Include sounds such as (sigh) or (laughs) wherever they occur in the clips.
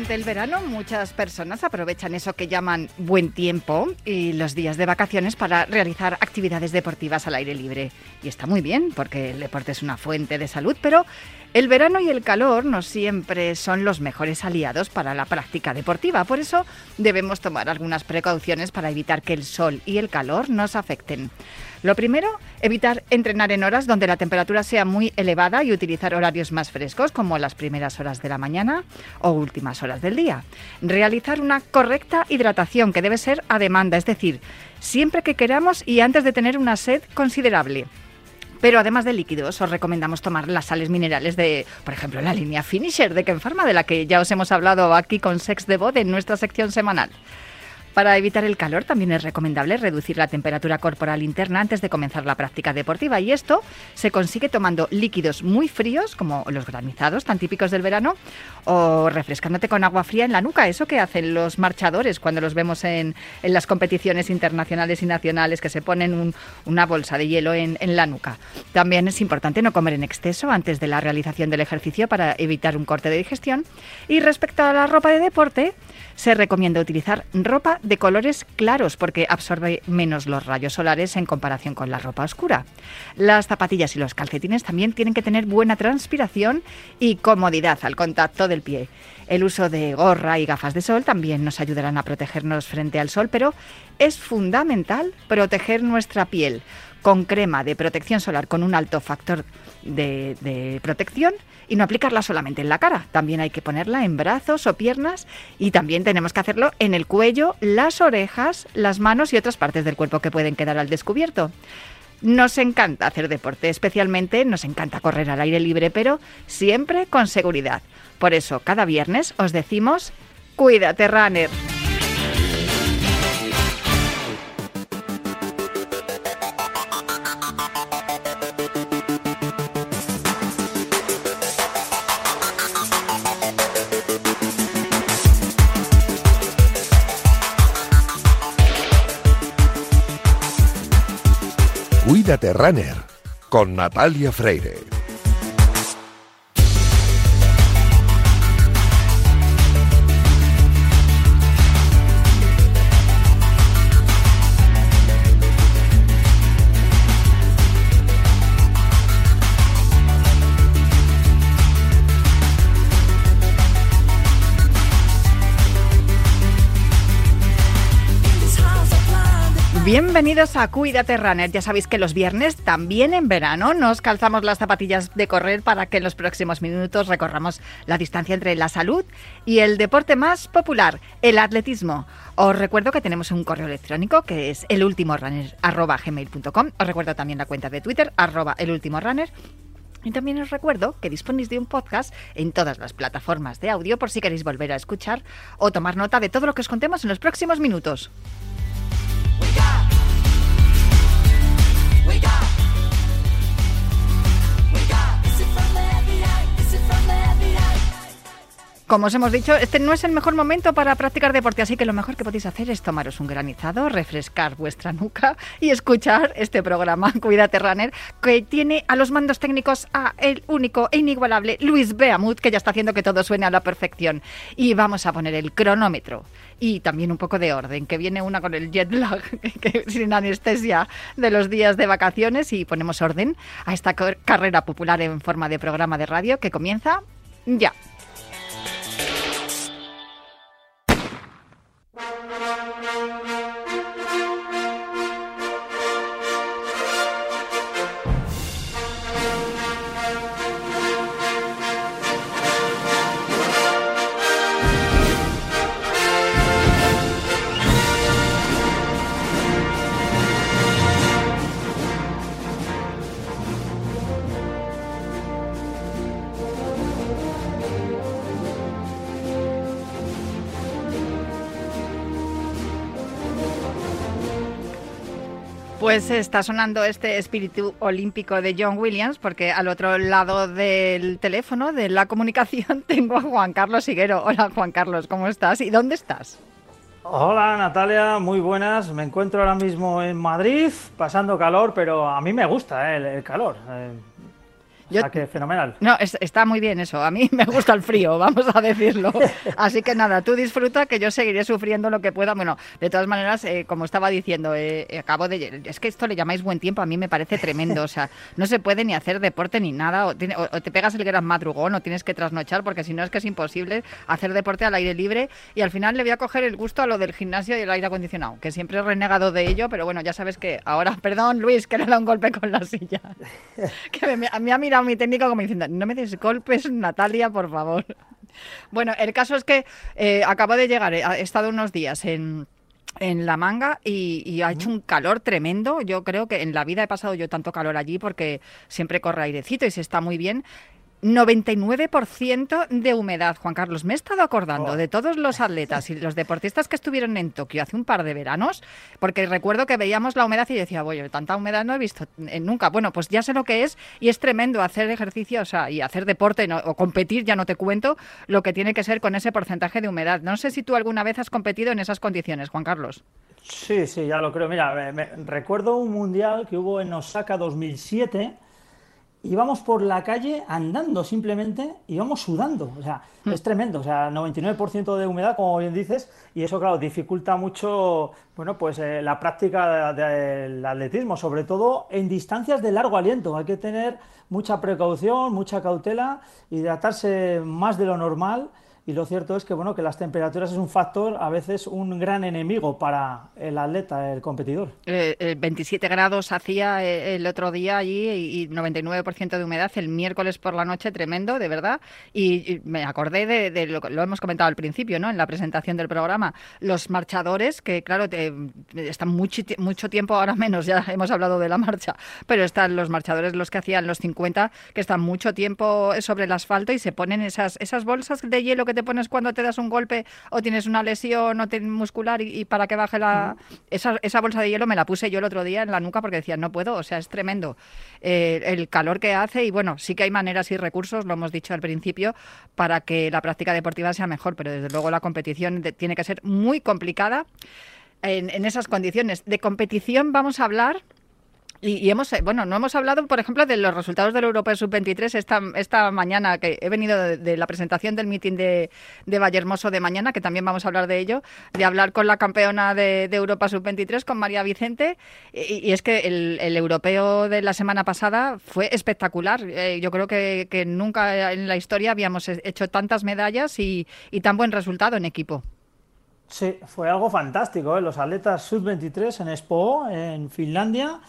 Durante el verano muchas personas aprovechan eso que llaman buen tiempo y los días de vacaciones para realizar actividades deportivas al aire libre. Y está muy bien porque el deporte es una fuente de salud, pero el verano y el calor no siempre son los mejores aliados para la práctica deportiva. Por eso debemos tomar algunas precauciones para evitar que el sol y el calor nos afecten. Lo primero, evitar entrenar en horas donde la temperatura sea muy elevada y utilizar horarios más frescos, como las primeras horas de la mañana o últimas horas del día. Realizar una correcta hidratación, que debe ser a demanda, es decir, siempre que queramos y antes de tener una sed considerable. Pero además de líquidos, os recomendamos tomar las sales minerales de, por ejemplo, la línea Finisher de Kenfarma, de la que ya os hemos hablado aquí con Sex de en nuestra sección semanal. Para evitar el calor también es recomendable reducir la temperatura corporal interna antes de comenzar la práctica deportiva. Y esto se consigue tomando líquidos muy fríos como los granizados tan típicos del verano o refrescándote con agua fría en la nuca, eso que hacen los marchadores cuando los vemos en, las competiciones internacionales y nacionales que se ponen una bolsa de hielo en, en la nuca. También es importante no comer en exceso antes de la realización del ejercicio para evitar un corte de digestión. Y respecto a la ropa de deporte se recomienda utilizar ropa de colores claros porque absorbe menos los rayos solares en comparación con la ropa oscura. Las zapatillas y los calcetines también tienen que tener buena transpiración y comodidad al contacto del pie. El uso de gorra y gafas de sol también nos ayudarán a protegernos frente al sol, pero es fundamental proteger nuestra piel con crema de protección solar con un alto factor de, de protección y no aplicarla solamente en la cara, también hay que ponerla en brazos o piernas y también tenemos que hacerlo en el cuello, las orejas, las manos y otras partes del cuerpo que pueden quedar al descubierto. Nos encanta hacer deporte, especialmente nos encanta correr al aire libre, pero siempre con seguridad. Por eso, cada viernes os decimos, cuídate, runner. Runner con Natalia Freire. Bienvenidos a Cuídate Runner. Ya sabéis que los viernes, también en verano, nos calzamos las zapatillas de correr para que en los próximos minutos recorramos la distancia entre la salud y el deporte más popular, el atletismo. Os recuerdo que tenemos un correo electrónico que es elultimorunner.gmail.com. Os recuerdo también la cuenta de Twitter, arroba elultimorunner. Y también os recuerdo que disponéis de un podcast en todas las plataformas de audio por si queréis volver a escuchar o tomar nota de todo lo que os contemos en los próximos minutos. Como os hemos dicho, este no es el mejor momento para practicar deporte, así que lo mejor que podéis hacer es tomaros un granizado, refrescar vuestra nuca y escuchar este programa, (laughs) Cuídate Runner, que tiene a los mandos técnicos a el único e inigualable Luis Beamut, que ya está haciendo que todo suene a la perfección. Y vamos a poner el cronómetro y también un poco de orden, que viene una con el jet lag, (laughs) sin anestesia de los días de vacaciones y ponemos orden a esta carrera popular en forma de programa de radio que comienza ya. Pues está sonando este espíritu olímpico de John Williams, porque al otro lado del teléfono, de la comunicación, (laughs) tengo a Juan Carlos Higuero. Hola Juan Carlos, ¿cómo estás? ¿Y dónde estás? Hola Natalia, muy buenas. Me encuentro ahora mismo en Madrid, pasando calor, pero a mí me gusta eh, el, calor. Eh, Yo, que fenomenal. No, está muy bien eso. A mí me gusta el frío, vamos a decirlo. Así que nada, tú disfruta que yo seguiré sufriendo lo que pueda. Bueno, de todas maneras, eh, como estaba diciendo, eh, acabo de... Es que esto le llamáis buen tiempo, a mí me parece tremendo. O sea, no se puede ni hacer deporte ni nada. O, te pegas el gran madrugón o tienes que trasnochar porque si no es que es imposible hacer deporte al aire libre. Y al final le voy a coger el gusto a lo del gimnasio y el aire acondicionado, que siempre he renegado de ello, pero bueno, ya sabes que ahora, (laughs) perdón Luis, que le da un golpe con la silla. (laughs) que me, me ha mirado mi técnico como diciendo, no me des golpes, Natalia, por favor. Bueno, el caso es que eh, acabo de llegar, he estado unos días en en la manga y, ha hecho un calor tremendo. Yo creo que en la vida he pasado yo tanto calor allí porque siempre corre airecito y se está muy bien. 99% de humedad, Juan Carlos. Me he estado acordando oh. de todos los atletas y los deportistas que estuvieron en Tokio hace un par de veranos, porque recuerdo que veíamos la humedad y decía, oye, tanta humedad no he visto eh, nunca. Bueno, pues ya sé lo que es y es tremendo hacer ejercicio o sea, y hacer deporte o competir, ya no te cuento, lo que tiene que ser con ese porcentaje de humedad. No sé si tú alguna vez has competido en esas condiciones, Juan Carlos. Sí, sí, ya lo creo. Mira, recuerdo un mundial que hubo en Osaka 2007 íbamos por la calle andando simplemente, íbamos sudando, o sea, hmm. es tremendo, o sea, 99% de humedad, como bien dices, y eso, claro, dificulta mucho, bueno, pues eh, la práctica del atletismo, sobre todo en distancias de largo aliento, hay que tener mucha precaución, mucha cautela, hidratarse más de lo normal, y lo cierto es que bueno que las temperaturas es un factor a veces un gran enemigo para el atleta, el competidor. 27 eh, grados hacía eh, el otro día allí y 99% de humedad el miércoles por la noche, tremendo, de verdad. Y, me acordé de, lo, lo hemos comentado al principio, ¿no? En la presentación del programa, los marchadores que claro están mucho, mucho tiempo ahora menos, ya hemos hablado de la marcha, pero están los marchadores los que hacían los 50 que están mucho tiempo sobre el asfalto y se ponen esas esas bolsas de hielo que te pones cuando te das un golpe o tienes una lesión o muscular y, para que baje la... Esa, esa, bolsa de hielo me la puse yo el otro día en la nuca porque decía, no puedo, o sea, es tremendo eh, el calor que hace y bueno, sí que hay maneras y recursos, lo hemos dicho al principio, para que la práctica deportiva sea mejor, pero desde luego la competición tiene que ser muy complicada en, en esas condiciones. De competición vamos a hablar y, hemos, eh, bueno, no hemos hablado, por ejemplo, de los resultados del Europeo Sub-23 esta, esta mañana, que he venido de, la presentación del meeting de, de Vallehermoso de mañana, que también vamos a hablar de ello, de hablar con la campeona de, Europa Sub-23, con María Vicente, y, es que el, europeo de la semana pasada fue espectacular. Eh, yo creo que, nunca en la historia habíamos hecho tantas medallas y, y tan buen resultado en equipo. Sí, fue algo fantástico. ¿eh? Los atletas Sub-23 en Expo, en Finlandia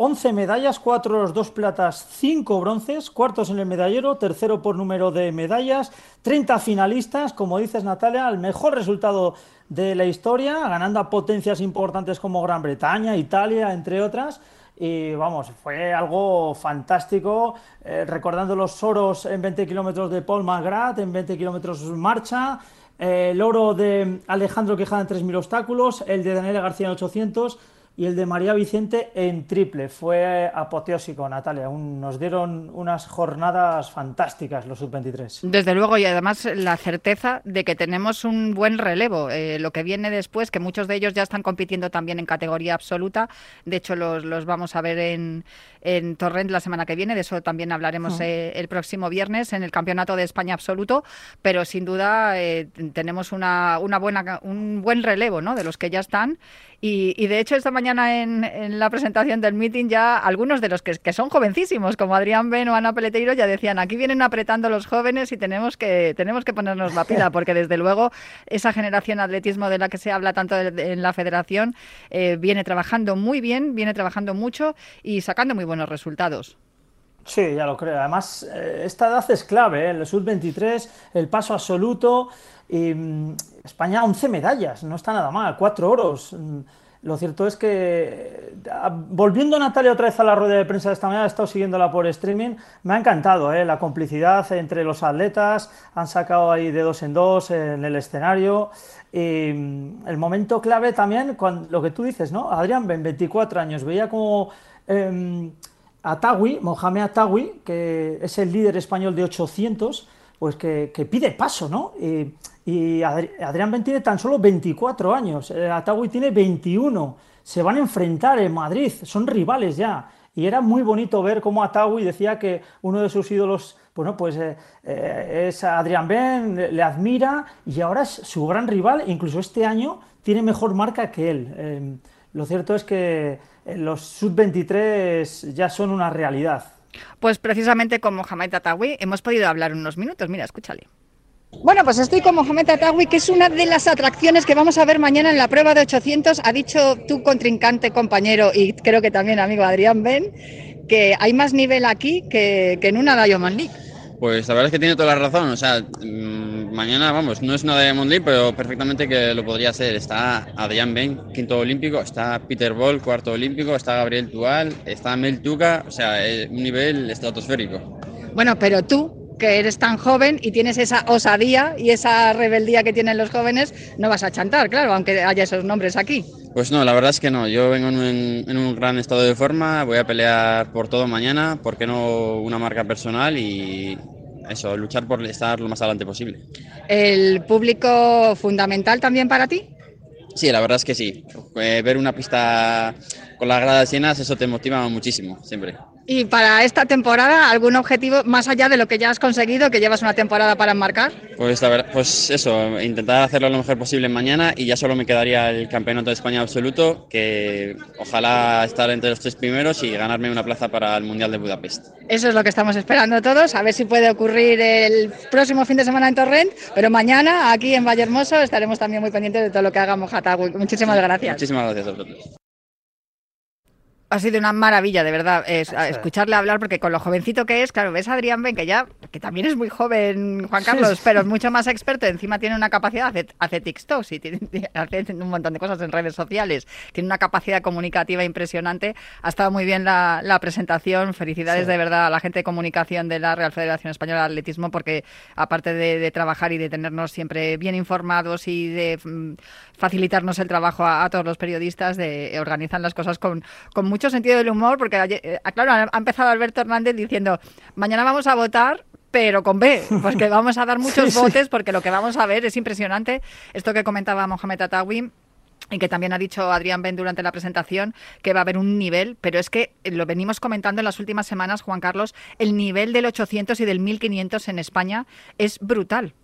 11 medallas, 4 oros, 2 platas, 5 bronces, cuartos en el medallero, tercero por número de medallas, 30 finalistas, como dices Natalia, el mejor resultado de la historia, ganando a potencias importantes como Gran Bretaña, Italia, entre otras. Y vamos, fue algo fantástico, eh, recordando los oros en 20 kilómetros de Paul McGrath, en 20 kilómetros marcha, eh, el oro de Alejandro Quejada en 3.000 obstáculos, el de Daniela García en 800 y el de María Vicente en triple. Fue apoteósico, Natalia. nos dieron unas jornadas fantásticas los sub-23. Desde luego, y además la certeza de que tenemos un buen relevo. Eh, lo que viene después, que muchos de ellos ya están compitiendo también en categoría absoluta. De hecho, los, los vamos a ver en, en Torrent la semana que viene. De eso también hablaremos eh, el próximo viernes en el Campeonato de España absoluto. Pero sin duda eh, tenemos una, una buena, un buen relevo ¿no? de los que ya están. Y, y de hecho, esta mañana en, la presentación del meeting ya algunos de los que, son jovencísimos, como Adrián Ben o Ana Peleteiro, ya decían, aquí vienen apretando los jóvenes y tenemos que, tenemos que ponernos la pila, (laughs) porque desde luego esa generación atletismo de la que se habla tanto en la federación eh, viene trabajando muy bien, viene trabajando mucho y sacando muy buenos resultados. Sí, ya lo creo. Además, eh, esta edad es clave, ¿eh? el sub-23, el paso absoluto. Y, mm, España 11 medallas, no está nada mal, cuatro oros. Lo cierto es que, volviendo Natalia otra vez a la rueda de prensa de esta mañana, he estado siguiendo por streaming, me ha encantado ¿eh? la complicidad entre los atletas, han sacado ahí de dos en dos en el escenario. Y mm, el momento clave también, lo que tú dices, ¿no? Adrián, 24 años, veía como eh, Mohamed Atawi, que es el líder español de 800, pues que, pide paso, ¿no? Y, Adrián Ben tiene tan solo 24 años, eh, Atawi tiene 21, se van a enfrentar en Madrid, son rivales ya. y era muy bonito ver cómo Atawi decía que uno de sus ídolos bueno, pues eh, eh, es Adrián Ben, le, admira y ahora es su gran rival, incluso este año tiene mejor marca que él. Lo cierto es que los sub-23 ya son una realidad. Pues precisamente con Mohamed Atawi hemos podido hablar unos minutos. Mira, escúchale. Bueno, pues estoy con Mohamed Atawi, que es una de las atracciones que vamos a ver mañana en la prueba de 800. Ha dicho tu contrincante, compañero y creo que también amigo Adrián Ben, que hay más nivel aquí que, en una Diamond League. Pues la verdad es que tiene toda la razón. O sea, mm, mañana, vamos, no es una Diamond League, pero perfectamente que lo podría ser. Está Adrián Ben, quinto olímpico, está Peter Ball, cuarto olímpico, está Gabriel Tual, está Mel Tuca, o sea, es un nivel estratosférico. Bueno, pero tú, que eres tan joven y tienes esa osadía y esa rebeldía que tienen los jóvenes, no vas a chantar, claro, aunque haya esos nombres aquí. Pues no, la verdad es que no. Yo vengo en, un gran estado de forma, voy a pelear por todo mañana, ¿por qué no una marca personal y eso, luchar por estar lo más adelante posible. ¿El público fundamental también para ti? Sí, la verdad es que sí. Eh, ver una pista con las gradas llenas, eso te motiva muchísimo, siempre. ¿Y para esta temporada algún objetivo más allá de lo que ya has conseguido, que llevas una temporada para enmarcar? Pues, la verdad, pues eso, intentar hacerlo lo mejor posible mañana y ya solo me quedaría el Campeonato de España absoluto, que ojalá estar entre los tres primeros y ganarme una plaza para el Mundial de Budapest. Eso es lo que estamos esperando todos, a ver si puede ocurrir el próximo fin de semana en Torrent, pero mañana aquí en Vallehermoso estaremos también muy pendientes de todo lo que haga Mojatagui. Muchísimas gracias. Muchísimas gracias a vosotros. Ha sido una maravilla, de verdad, escucharle hablar, porque con lo jovencito que es, claro, ves a Adrián Ben, que ya, que también es muy joven, Juan Carlos, pero es mucho más experto, encima tiene una capacidad, hace, hace TikToks y tiene, (laughs) hace un montón de cosas en redes sociales, tiene una capacidad comunicativa impresionante. Ha estado muy bien la, presentación, felicidades de verdad a la gente de comunicación de la Real Federación Española de Atletismo, porque aparte de, trabajar y de tenernos siempre bien informados y de mm, facilitarnos el trabajo a, todos los periodistas, de organizan las cosas con, con mucho sentido del humor, porque, eh, claro, ha empezado Alberto Hernández diciendo, mañana vamos a votar pero con B, porque (laughs) vamos a dar muchos votos, porque lo que vamos a ver es impresionante. Esto que comentaba Mohamed Atawi, y que también ha dicho Adrián Ben durante la presentación que va a haber un nivel, pero es que lo venimos comentando en las últimas semanas, Juan Carlos, el nivel del 800 y del 1500 en España es brutal.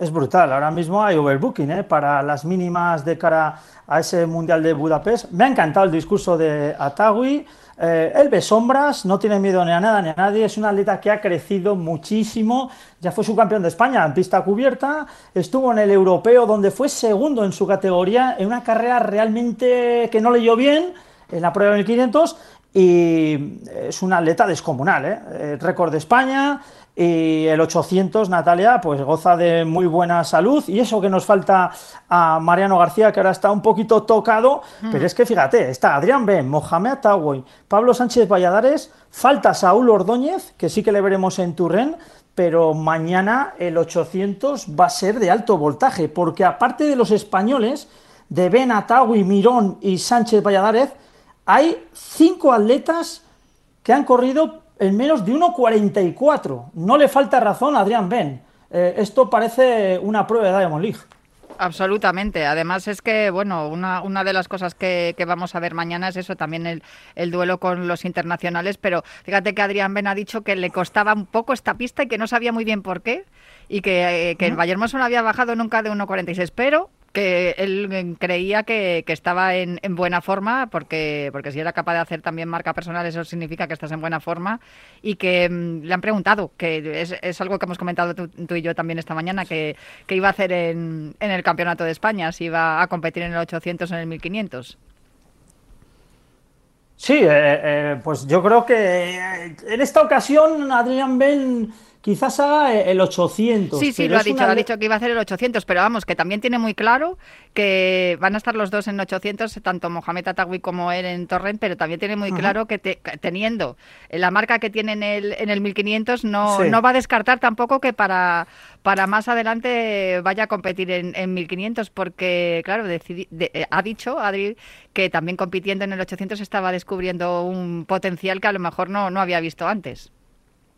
Es brutal. Ahora mismo hay overbooking ¿eh? para las mínimas de cara a ese Mundial de Budapest. Me ha encantado el discurso de Atagui. Eh, él ve sombras, no tiene miedo ni a nada ni a nadie. Es un atleta que ha crecido muchísimo. Ya fue subcampeón de España en pista cubierta. Estuvo en el europeo, donde fue segundo en su categoría, en una carrera realmente que no leyó bien en la prueba de 1500. Y es un atleta descomunal. ¿eh? eh récord de España. Y el 800, Natalia, pues goza de muy buena salud. Y eso que nos falta a Mariano García, que ahora está un poquito tocado. Mm. Pero es que fíjate, está Adrián Ben, Mohamed Atawoy, Pablo Sánchez Valladares, falta Saúl Ordóñez, que sí que le veremos en Turren. Pero mañana el 800 va a ser de alto voltaje, porque aparte de los españoles, de Ben Atawi, Mirón y Sánchez Valladares, hay cinco atletas que han corrido en menos de 1.44. No le falta razón a Adrián Ben. Eh, esto parece una prueba de Diamond League. Absolutamente. Además es que, bueno, una, una de las cosas que, vamos a ver mañana es eso, también el, el, duelo con los internacionales, pero fíjate que Adrián Ben ha dicho que le costaba un poco esta pista y que no sabía muy bien por qué y que, eh, que el Bayern no había bajado nunca de 1.46, pero que él creía que, estaba en, buena forma, porque, porque si era capaz de hacer también marca personal, eso significa que estás en buena forma, y que mm, le han preguntado, que es, es, algo que hemos comentado tú, y yo también esta mañana, que, iba a hacer en, en, el Campeonato de España, si iba a competir en el 800 o en el 1500. Sí, eh, eh, pues yo creo que en esta ocasión Adrián Ben quizás haga el 800. Sí, sí, lo ha dicho, ha dicho que iba a hacer el 800, pero vamos, que también tiene muy claro que van a estar los dos en 800, tanto Mohamed Atawi como él en Torrent, pero también tiene muy claro que teniendo la marca que tiene en el, en el 1500, no, no va a descartar tampoco que para, para más adelante vaya a competir en, en 1500, porque, claro, eh, ha dicho Adri que también compitiendo en el 800 estaba descubriendo un potencial que a lo mejor no, no había visto antes.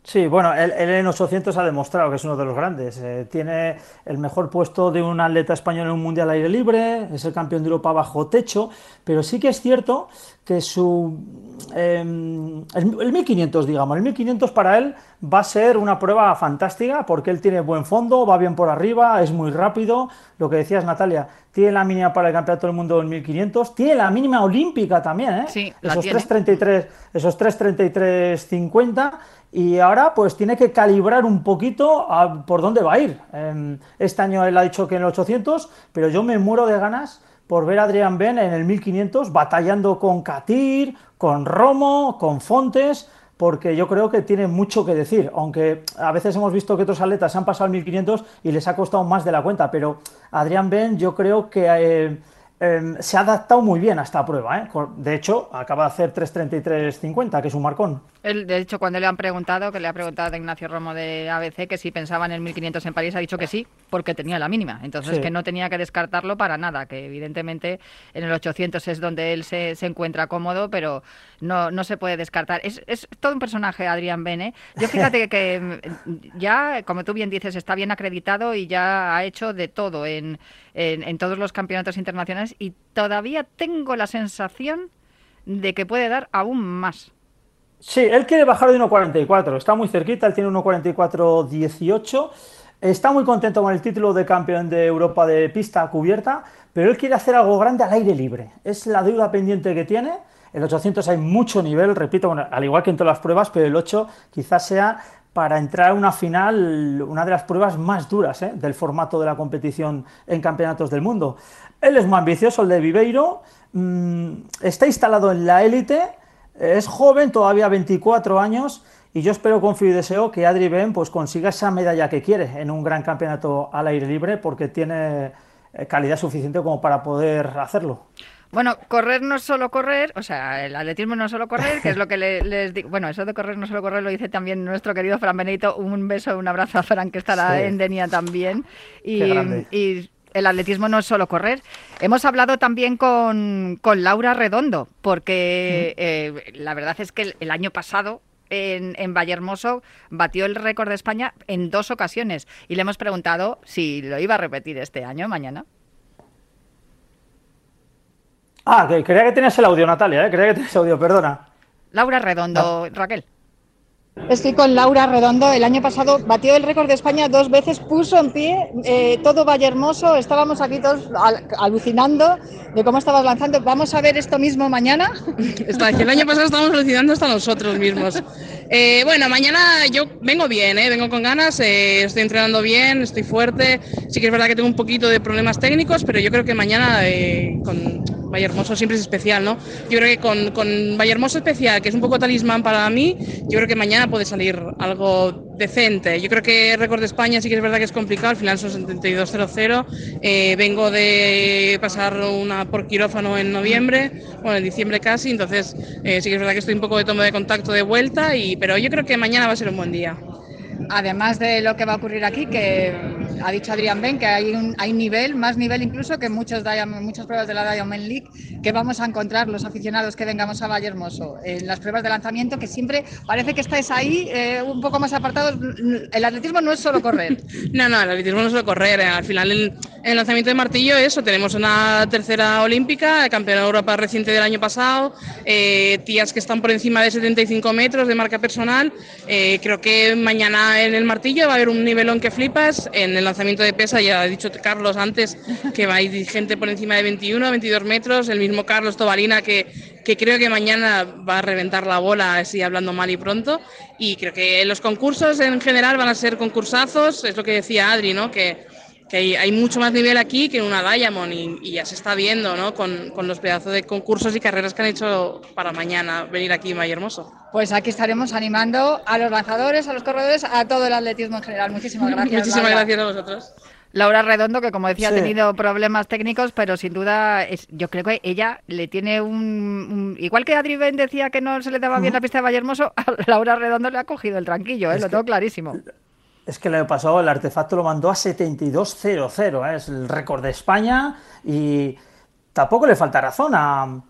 Sí, bueno, él, en 800 ha demostrado que es uno de los grandes. Eh, tiene el mejor puesto de un atleta español en un mundial aire libre, es el campeón de Europa bajo techo, pero sí que es cierto que su. Em, el, 1500, digamos, el 1500 para él va a ser una prueba fantástica porque él tiene buen fondo, va bien por arriba, es muy rápido. Lo que decías, Natalia, tiene la mínima para el campeonato del mundo en 1500, tiene la mínima olímpica también, ¿eh? Sí, esos 333, esos 333.50 y ahora pues tiene que calibrar un poquito por dónde va a ir. Em, este año él ha dicho que en el 800, pero yo me muero de ganas por ver a Adrián Ben en el 1500 batallando con Katir, con Romo, con Fontes, porque yo creo que tiene mucho que decir, aunque a veces hemos visto que otros atletas han pasado al 1500 y les ha costado más de la cuenta, pero Adrián Ben yo creo que... Eh, em, se ha adaptado muy bien a esta prueba. ¿eh? De hecho, acaba de hacer 3.33.50, que es un marcón de hecho, cuando le han preguntado, que le ha preguntado a Ignacio Romo de ABC que si pensaba en el 1500 en París, ha dicho que sí, porque tenía la mínima. Entonces, que no tenía que descartarlo para nada, que evidentemente en el 800 es donde él se, se encuentra cómodo, pero no, no se puede descartar. Es, es todo un personaje, Adrián Bene. Yo fíjate que mm, ya, como tú bien dices, está bien acreditado y ya ha hecho de todo en, en, en todos los campeonatos internacionales y todavía tengo la sensación de que puede dar aún más. Sí, él quiere bajar de 1.44, está muy cerquita, él tiene 1.44.18. Está muy contento con el título de campeón de Europa de pista cubierta, pero él quiere hacer algo grande al aire libre. Es la deuda pendiente que tiene. En 800 hay mucho nivel, repito, al igual que en todas las pruebas, pero el 8 quizás sea para entrar a una final una de las pruebas más duras ¿eh? del formato de la competición en campeonatos del mundo. Él es muy ambicioso, el de Viveiro, mm, está instalado en la élite es joven, todavía 24 años, y yo espero, confío y deseo que Adri Ben pues, consiga esa medalla que quiere en un gran campeonato al aire libre, porque tiene eh, calidad suficiente como para poder hacerlo. Bueno, correr no es solo correr, o sea, el atletismo no es solo correr, que es lo que (laughs) les digo. Bueno, eso de correr no es solo correr lo dice también nuestro querido Fran Benito. Un beso, un abrazo a Fran, que estará en Denia también. Y, y el atletismo no es solo correr. Hemos hablado también con, Laura Redondo, porque eh, la verdad es que el, año pasado en, en Vallehermoso batió el récord de España en dos ocasiones y le hemos preguntado si lo iba a repetir este año, mañana. Ah, que creía que tenías el audio, Natalia, ¿eh? creía que tenías audio, perdona. Laura Redondo, Raquel. Estoy con Laura Redondo. El año pasado batió el récord de España dos veces, puso en pie eh, todo Valle Hermoso. Estábamos aquí todos alucinando de cómo estabas lanzando. ¿Vamos a ver esto mismo mañana? (laughs) el año pasado estábamos alucinando hasta nosotros mismos. Eh, bueno, mañana yo vengo bien, eh, vengo con ganas, estoy entrenando bien, estoy fuerte. Sí que es verdad que tengo un poquito de problemas técnicos, pero yo creo que mañana con Valle Hermoso siempre es especial, ¿no? Yo creo que con, con Valle Hermoso especial, que es un poco talismán para mí, yo creo que mañana puede salir algo decente. Yo creo que el récord de España sí que es verdad que es complicado, al final son 72.00. Eh, vengo de pasar una por quirófano en noviembre, bueno, en diciembre casi, entonces eh, sí que es verdad que estoy un poco de toma de contacto de vuelta, y, pero yo creo que mañana va a ser un buen día. Además de lo que va a ocurrir aquí, que ha dicho Adrián Ben que hay, un, hay nivel, más nivel incluso que muchos muchas pruebas de la Diamond League que vamos a encontrar los aficionados que vengamos a Valle Hermoso en las pruebas de lanzamiento, que siempre parece que estáis ahí eh, un poco más apartados. El atletismo no es solo correr. (laughs) no, no, el atletismo no es solo correr. Eh, al final, en el lanzamiento de martillo, eso, tenemos una tercera olímpica, campeona de Europa reciente del año pasado, eh, tías que están por encima de 75 metros de marca personal. creo que mañana en el martillo va a haber un nivelón que flipas. En el lanzamiento de pesa, ya ha dicho Carlos antes que va a ir gente por encima de 21, 22 metros. El mismo Carlos Tobalina que, que creo que mañana va a reventar la bola, así hablando mal y pronto. Y creo que los concursos en general van a ser concursazos. Es lo que decía Adri, ¿no? Que que hay, mucho más nivel aquí que en una Diamond y, ya se está viendo ¿no? con, con, los pedazos de concursos y carreras que han hecho para mañana venir aquí en Hermoso. Pues aquí estaremos animando a los lanzadores, a los corredores, a todo el atletismo en general. Muchísimas (laughs) gracias. Muchísimas gracias a vosotros. Laura Redondo, que como decía ha tenido problemas técnicos, pero sin duda es, yo creo que ella le tiene un, igual que Adri Ben decía que no se le daba bien la pista de Vallehermoso, (laughs) a Laura Redondo le ha cogido el tranquillo, ¿eh? lo tengo clarísimo. Es que el año pasado el artefacto lo mandó a 72.00, ¿eh? es el récord de España y tampoco le falta razón a,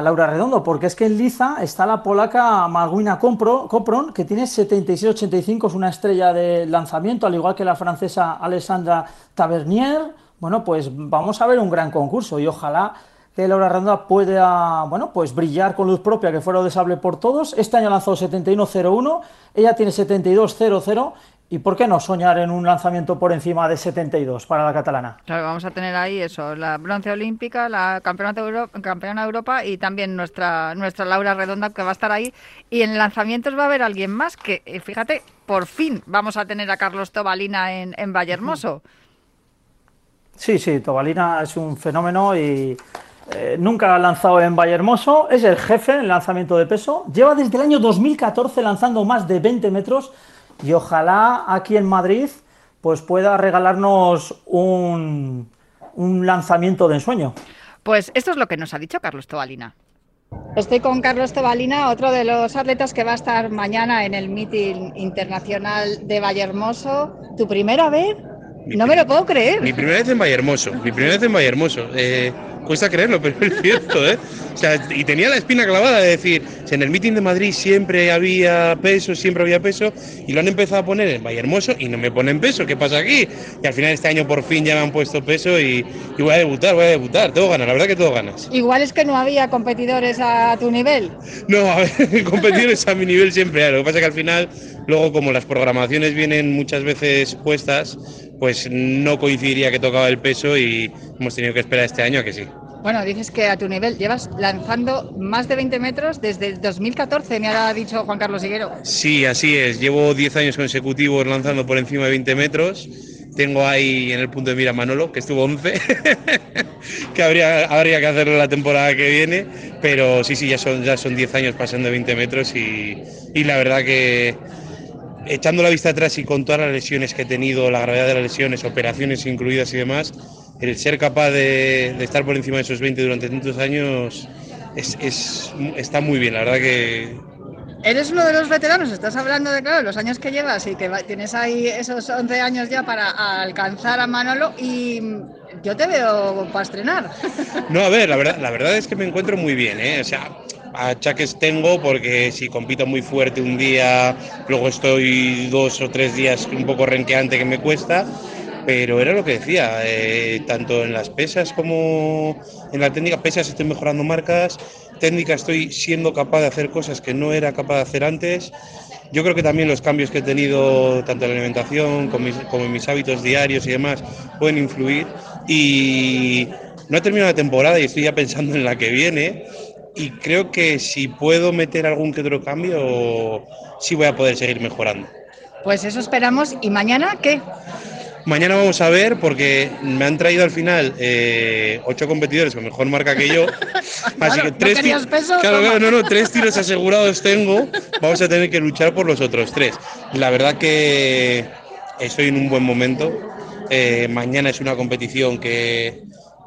Laura Redondo, porque es que en Liza está la polaca Malguina Copron, que tiene 76-85, es una estrella de lanzamiento, al igual que la francesa Alessandra Tavernier. Bueno, pues vamos a ver un gran concurso y ojalá que Laura Redondo pueda, bueno, pues brillar con luz propia, que fuera de sable por todos. Este año lanzó 71-01, ella tiene 72-00 ¿Y por qué no soñar en un lanzamiento por encima de 72 para la catalana? Claro, vamos a tener ahí eso, la bronce olímpica, la campeona de Europa, campeona de Europa y también nuestra, nuestra Laura Redonda que va a estar ahí. Y en lanzamientos va a haber alguien más que, eh, fíjate, por fin vamos a tener a Carlos Tobalina en, en Vallehermoso. Sí, sí, Tobalina es un fenómeno y eh, nunca ha lanzado en Vallehermoso, es el jefe en lanzamiento de peso, lleva desde el año 2014 lanzando más de 20 metros y ojalá aquí en Madrid pues pueda regalarnos un, un lanzamiento de ensueño. Pues esto es lo que nos ha dicho Carlos Tobalina. Estoy con Carlos Tobalina, otro de los atletas que va a estar mañana en el meeting internacional de Vallehermoso. ¿Tu primera vez? no me lo puedo creer. Mi primera vez en Vallehermoso, mi primera vez en Vallehermoso. Eh, cuesta creerlo, pero es cierto, ¿eh? O sea, y tenía la espina clavada de decir, si en el meeting de Madrid siempre había peso, siempre había peso, y lo han empezado a poner en Vallehermoso y no me ponen peso, ¿qué pasa aquí? Y al final este año por fin ya me han puesto peso y, y voy a debutar, voy a debutar, todo ganas, la verdad que todo ganas. Igual es que no había competidores a tu nivel. No, a ver, (laughs) competidores a mi nivel siempre hay, lo que pasa es que al final, luego como las programaciones vienen muchas veces puestas, pues no coincidiría que tocaba el peso y hemos tenido que esperar este año a que sí. Bueno, dices que a tu nivel llevas lanzando más de 20 metros desde el 2014, me ha dicho Juan Carlos Higuero. Sí, así es. Llevo 10 años consecutivos lanzando por encima de 20 metros. Tengo ahí en el punto de mira Manolo, que estuvo 11, (laughs) que habría, habría que hacerlo la temporada que viene. Pero sí, sí, ya son, ya son 10 años pasando de 20 metros y, y la verdad que echando la vista atrás y con todas las lesiones que he tenido, la gravedad de las lesiones, operaciones incluidas y demás, el ser capaz de, estar por encima de esos 20 durante tantos años es, está muy bien, la verdad que... Eres uno de los veteranos, estás hablando de claro, los años que llevas y que tienes ahí esos 11 años ya para alcanzar a Manolo y yo te veo para estrenar. No, a ver, la verdad, la verdad es que me encuentro muy bien, ¿eh? O sea, achaques tengo porque si compito muy fuerte un día, luego estoy dos o tres días un poco renqueante que me cuesta, pero era lo que decía, eh, tanto en las pesas como en la técnica, pesas estoy mejorando marcas, técnica estoy siendo capaz de hacer cosas que no era capaz de hacer antes. Yo creo que también los cambios que he tenido, tanto en la alimentación como, como en mis hábitos diarios y demás, pueden influir. Y no he terminado la temporada y estoy ya pensando en la que viene y creo que si puedo meter algún que otro cambio, sí voy a poder seguir mejorando. Pues eso esperamos. ¿Y mañana qué? Mañana vamos a ver porque me han traído al final eh, ocho competidores con mejor marca que yo. (laughs) Así que tres, tiros, no, no, tres tiros asegurados tengo. Vamos a tener que luchar por los otros tres. La verdad que estoy en un buen momento. Eh, mañana es una competición que,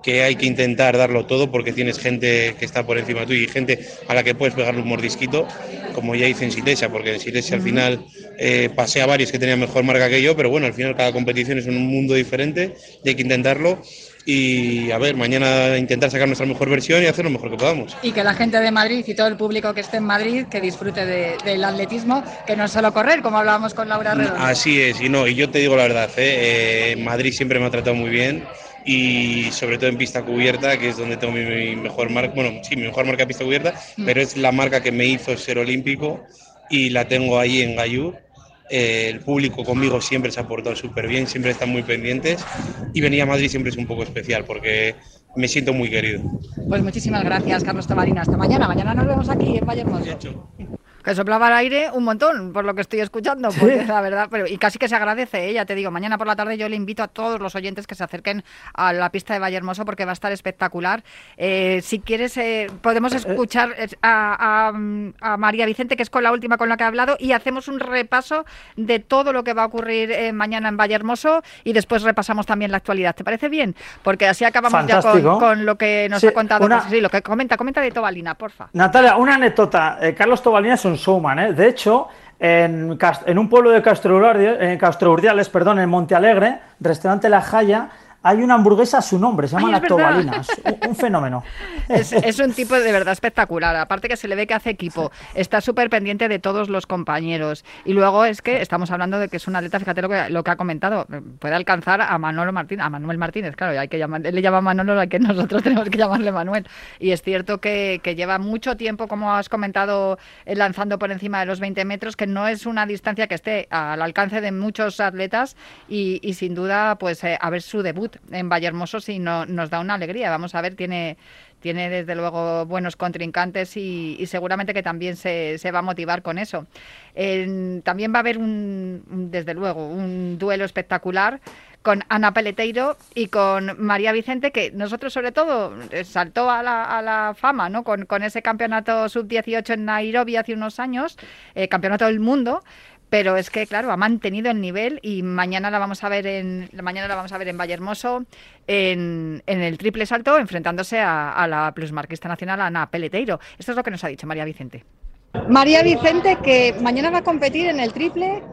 que hay que intentar darlo todo porque tienes gente que está por encima tuyo y gente a la que puedes pegarle un mordisquito, como ya hice en Silesia, porque en Silesia al final eh, pasé a varios que tenían mejor marca que yo, pero bueno, al final cada competición es un mundo diferente y hay que intentarlo. Y a ver, mañana intentar sacar nuestra mejor versión y hacer lo mejor que podamos. Y que la gente de Madrid y todo el público que esté en Madrid que disfrute del atletismo, que no es solo correr, como hablábamos con Laura Redondo. Así es, y no, y yo te digo la verdad, ¿eh? Eh, Madrid siempre me ha tratado muy bien y sobre todo en pista cubierta, que es donde tengo mi, mejor marca, bueno, sí, mi mejor marca pista cubierta, mm. pero es la marca que me hizo ser olímpico y la tengo ahí en Gayú. Eh, el público conmigo siempre se ha portado súper bien, siempre están muy pendientes y venir a Madrid siempre es un poco especial porque me siento muy querido. Pues muchísimas gracias, Carlos Tabarina. Hasta mañana. Mañana nos vemos aquí en Valle que soplaba el aire un montón, por lo que estoy escuchando, porque la verdad, pero y casi que se agradece, ¿eh? ya te digo, mañana por la tarde yo le invito a todos los oyentes que se acerquen a la pista de Valle Hermoso porque va a estar espectacular. Eh, si quieres, eh, podemos escuchar a, María Vicente, que es con la última con la que ha hablado, y hacemos un repaso de todo lo que va a ocurrir mañana en Valle Hermoso y después repasamos también la actualidad. ¿Te parece bien? Porque así acabamos ya con, lo que nos ha contado. Sí, lo que comenta, comenta de Tobalina, porfa. Natalia, una anécdota. Carlos Tobalina es un ¿eh? De hecho, en, un pueblo de Castro Urdiales, perdón, en Monte Alegre, restaurante La Jaya, hay una hamburguesa a su nombre, se llama Lactobalina. un, un, fenómeno. (laughs) Es, un tipo de verdad espectacular. Aparte que se le ve que hace equipo, está súper pendiente de todos los compañeros. Y luego es que estamos hablando de que es un atleta, fíjate lo que, lo que ha comentado, puede alcanzar a Manolo Martínez, a Manuel Martínez, claro, hay que llamar, él le llama Manolo, hay que nosotros (laughs) tenemos que llamarle Manuel. Y es cierto que, lleva mucho tiempo, como has comentado, eh, lanzando por encima de los 20 metros, que no es una distancia que esté al alcance de muchos atletas y, sin duda, pues eh, a ver su debut en Vallehermoso sí no, nos da una alegría. Vamos a ver, tiene tiene desde luego buenos contrincantes y, seguramente que también se, va a motivar con eso. también va a haber un, desde luego un duelo espectacular con Ana Peleteiro y con María Vicente, que nosotros sobre todo eh, saltó a la, a la fama ¿no? con, con ese campeonato sub-18 en Nairobi hace unos años, eh, campeonato del mundo, pero es que claro ha mantenido el nivel y mañana la vamos a ver en mañana la vamos a ver en Vallehermoso en, en el triple salto enfrentándose a, a la plusmarquista nacional Ana Peleteiro. Esto es lo que nos ha dicho María Vicente. María Vicente que mañana va a competir en el triple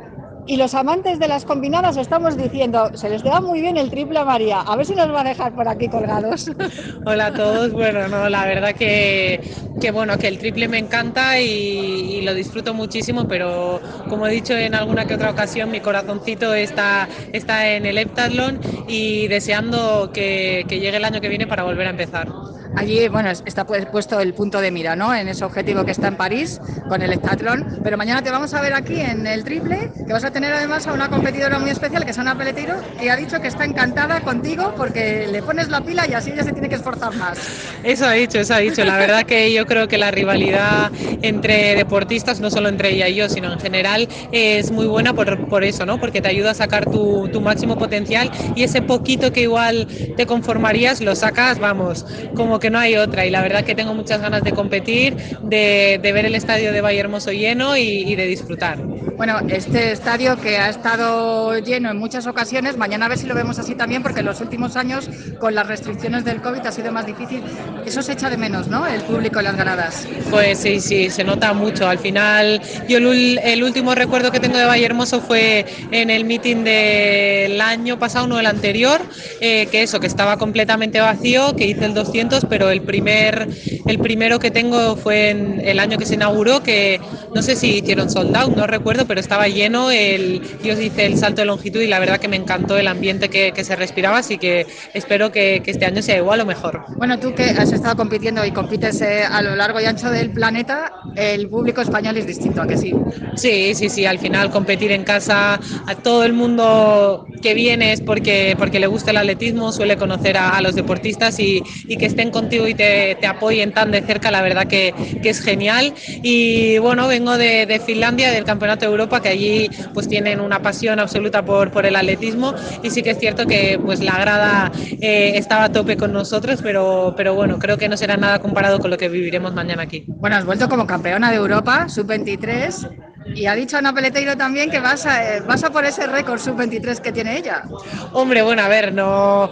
y los amantes de las combinadas estamos diciendo, se les da muy bien el triple a María, a ver si nos va a dejar por aquí colgados. (laughs) Hola a todos, bueno, no, la verdad que, que bueno, que el triple me encanta y, lo disfruto muchísimo, pero como he dicho en alguna que otra ocasión, mi corazoncito está, está en el heptatlón y deseando que, que llegue el año que viene para volver a empezar. Allí, bueno, está puesto el punto de mira, ¿no? En ese objetivo que está en París con el heptatlón. Pero mañana te vamos a ver aquí en el triple, que vas a tener además a una competidora muy especial, que es Ana Peletiro, que ha dicho que está encantada contigo porque le pones la pila y así ella se tiene que esforzar más. Eso ha dicho, eso ha dicho. La verdad que yo creo que la rivalidad entre deportistas, no solo entre ella y yo, sino en general, es muy buena por, por eso, ¿no? Porque te ayuda a sacar tu, tu máximo potencial y ese poquito que igual te conformarías, lo sacas, vamos, como que no hay otra y la verdad que tengo muchas ganas de competir, de, ver el estadio de Valle Hermoso lleno y, de disfrutar. Bueno, este estadio que ha estado lleno en muchas ocasiones, mañana a ver si lo vemos así también, porque en los últimos años con las restricciones del COVID ha sido más difícil. Eso se echa de menos, ¿no? El público en las ganadas. Pues sí, sí, se nota mucho. Al final, yo el, último recuerdo que tengo de Valle Hermoso fue en el meeting del año pasado, no el anterior, eh, que eso, que estaba completamente vacío, que hice el 200, pero el, primer, el primero que tengo fue en el año que se inauguró, que no sé si hicieron sold out, no recuerdo, pero estaba lleno. El, yo hice el salto de longitud y la verdad que me encantó el ambiente que, que se respiraba, así que espero que, que, este año sea igual o mejor. Bueno, tú que has estado compitiendo y compites eh, a lo largo y ancho del planeta, el público español es distinto, ¿a que sí? Sí, sí, sí, al final competir en casa, a todo el mundo que viene es porque, porque le gusta el atletismo, suele conocer a, a los deportistas y, y que estén con contigo y te, te, apoyen tan de cerca, la verdad que, que es genial. Y bueno, vengo de, de, Finlandia, del Campeonato de Europa, que allí pues tienen una pasión absoluta por, por el atletismo y sí que es cierto que pues la grada eh, estaba a tope con nosotros, pero, pero bueno, creo que no será nada comparado con lo que viviremos mañana aquí. Bueno, has vuelto como campeona de Europa, sub-23 y ha dicho Ana Peleteiro también que vas a, eh, vas a por ese récord sub-23 que tiene ella. Hombre, bueno, a ver, no.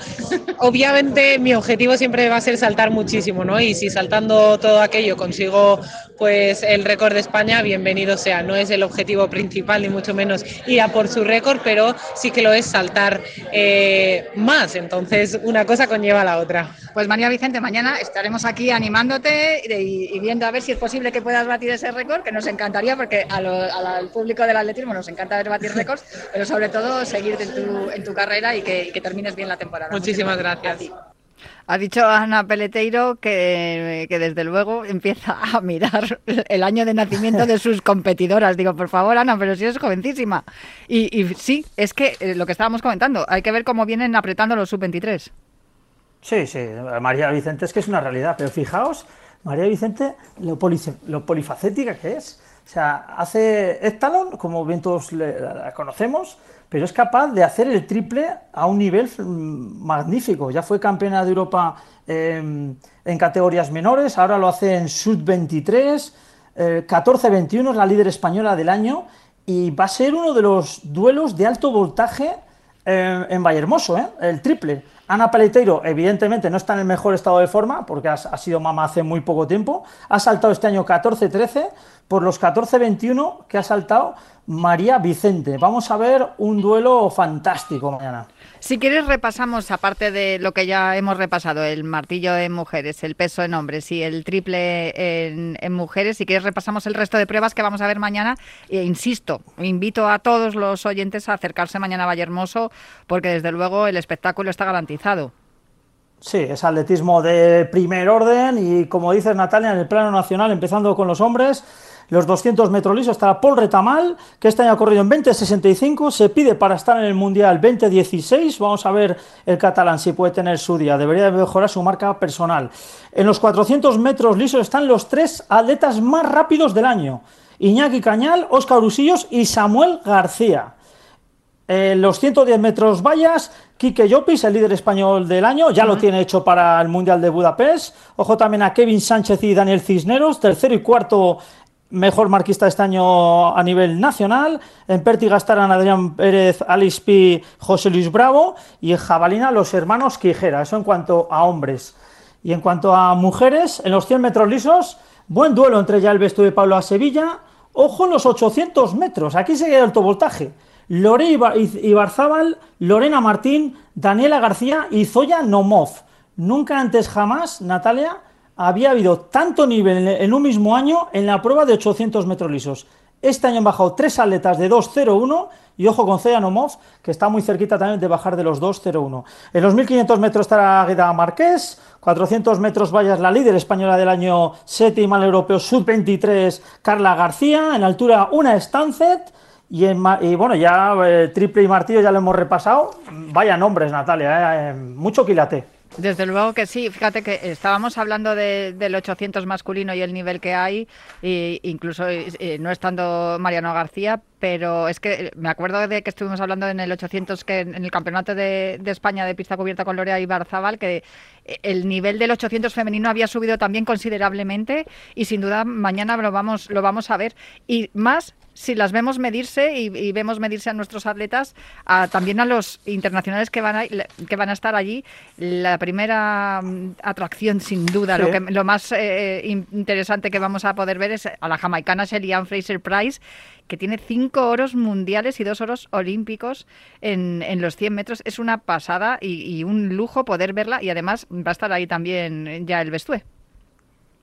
Obviamente mi objetivo siempre va a ser saltar muchísimo, ¿no? Y si saltando todo aquello consigo pues el récord de España, bienvenido sea. No es el objetivo principal, ni mucho menos ir a por su récord, pero sí que lo es saltar eh, más. Entonces, una cosa conlleva a la otra. Pues María Vicente, mañana estaremos aquí animándote y, viendo a ver si es posible que puedas batir ese récord, que nos encantaría, porque al público del atletismo nos encanta ver batir récords, pero sobre todo seguir en tu, en tu carrera y que, termines bien la temporada. Muchísimas, gracias. Ha dicho Ana Peleteiro que, desde luego empieza a mirar el año de nacimiento de sus competidoras. Digo, por favor, Ana, pero si es jovencísima. Y, sí, es que eh, lo que estábamos comentando, hay que ver cómo vienen apretando los sub-23. Sí, sí, María Vicente es que es una realidad, pero fijaos, María Vicente, lo, lo polifacética que es. O sea, hace Ectalon, como bien todos la conocemos, pero es capaz de hacer el triple a un nivel mm, magnífico. Ya fue campeona de Europa em, en categorías menores, ahora lo hace en sub-23, 14-21 eh, es la líder española del año y va a ser uno de los duelos de alto voltaje eh, en Vallehermoso, ¿eh? el triple. Ana Paleteiro, evidentemente, no está en el mejor estado de forma porque ha, sido mamá hace muy poco tiempo. Ha saltado este año 14-13 por los 14-21 que ha saltado María Vicente. Vamos a ver un duelo fantástico mañana. Si quieres repasamos, aparte de lo que ya hemos repasado, el martillo en mujeres, el peso en hombres y el triple en, mujeres, si quieres repasamos el resto de pruebas que vamos a ver mañana. E insisto, invito a todos los oyentes a acercarse mañana a Vallehermoso porque desde luego el espectáculo está garantizado. Sí, es atletismo de primer orden y como dices Natalia, en el plano nacional, empezando con los hombres, los 200 metros lisos estará Paul Retamal, que este año ha corrido en 20.65, se pide para estar en el Mundial 20.16, vamos a ver el catalán si puede tener su día, debería mejorar su marca personal. En los 400 metros lisos están los tres atletas más rápidos del año, Iñaki Cañal, Óscar Usillos y Samuel García. En los 110 metros vallas, Quique Llopis, el líder español del año, ya lo tiene hecho para el Mundial de Budapest. Ojo también a Kevin Sánchez y Daniel Cisneros, tercero y cuarto mejor marquista este año a nivel nacional. En Pértiga estarán Adrián Pérez, Alice Pi, José Luis Bravo. Y en Jabalina los hermanos Quijera. Eso en cuanto a hombres. Y en cuanto a mujeres, en los 100 metros lisos, buen duelo entre ya el vestuario de Pablo a Sevilla. Ojo los 800 metros. Aquí sigue el alto voltaje. Lore Ibarzábal, Lorena Martín, Daniela García y Zoya Nomov. Nunca antes jamás, Natalia, había habido tanto nivel en un mismo año en la prueba de 800 metros lisos. Este año han bajado tres atletas de 2.01 y ojo con Nomov, que está muy cerquita también de bajar de los 2.01. En los 1.500 metros estará Agueda Marqués, 400 metros vallas la líder española del año séptima al europeo sub-23 Carla García, en altura una Stancet y, y bueno, ya eh, triple y martillo ya lo hemos repasado. Vaya nombres, Natalia, eh, mucho quilate. Desde luego que sí. Fíjate que estábamos hablando del 800 masculino y el nivel que hay, e incluso eh, no estando Mariano García, pero es que me acuerdo de que estuvimos hablando en el 800, que en el Campeonato de, España de pista cubierta con Lorea y Barzabal, que el nivel del 800 femenino había subido también considerablemente y sin duda mañana lo vamos, lo vamos a ver. Y más si las vemos medirse y, vemos medirse a nuestros atletas, también a los internacionales que van a, que van a estar allí, la primera mm, atracción sin duda, lo, que, lo más eh, interesante que vamos a poder ver es a la jamaicana Shelly Fraser Price, que tiene cinco oros mundiales y dos oros olímpicos en, en los 100 metros. Es una pasada y, un lujo poder verla y además va a estar ahí también ya el Bestue.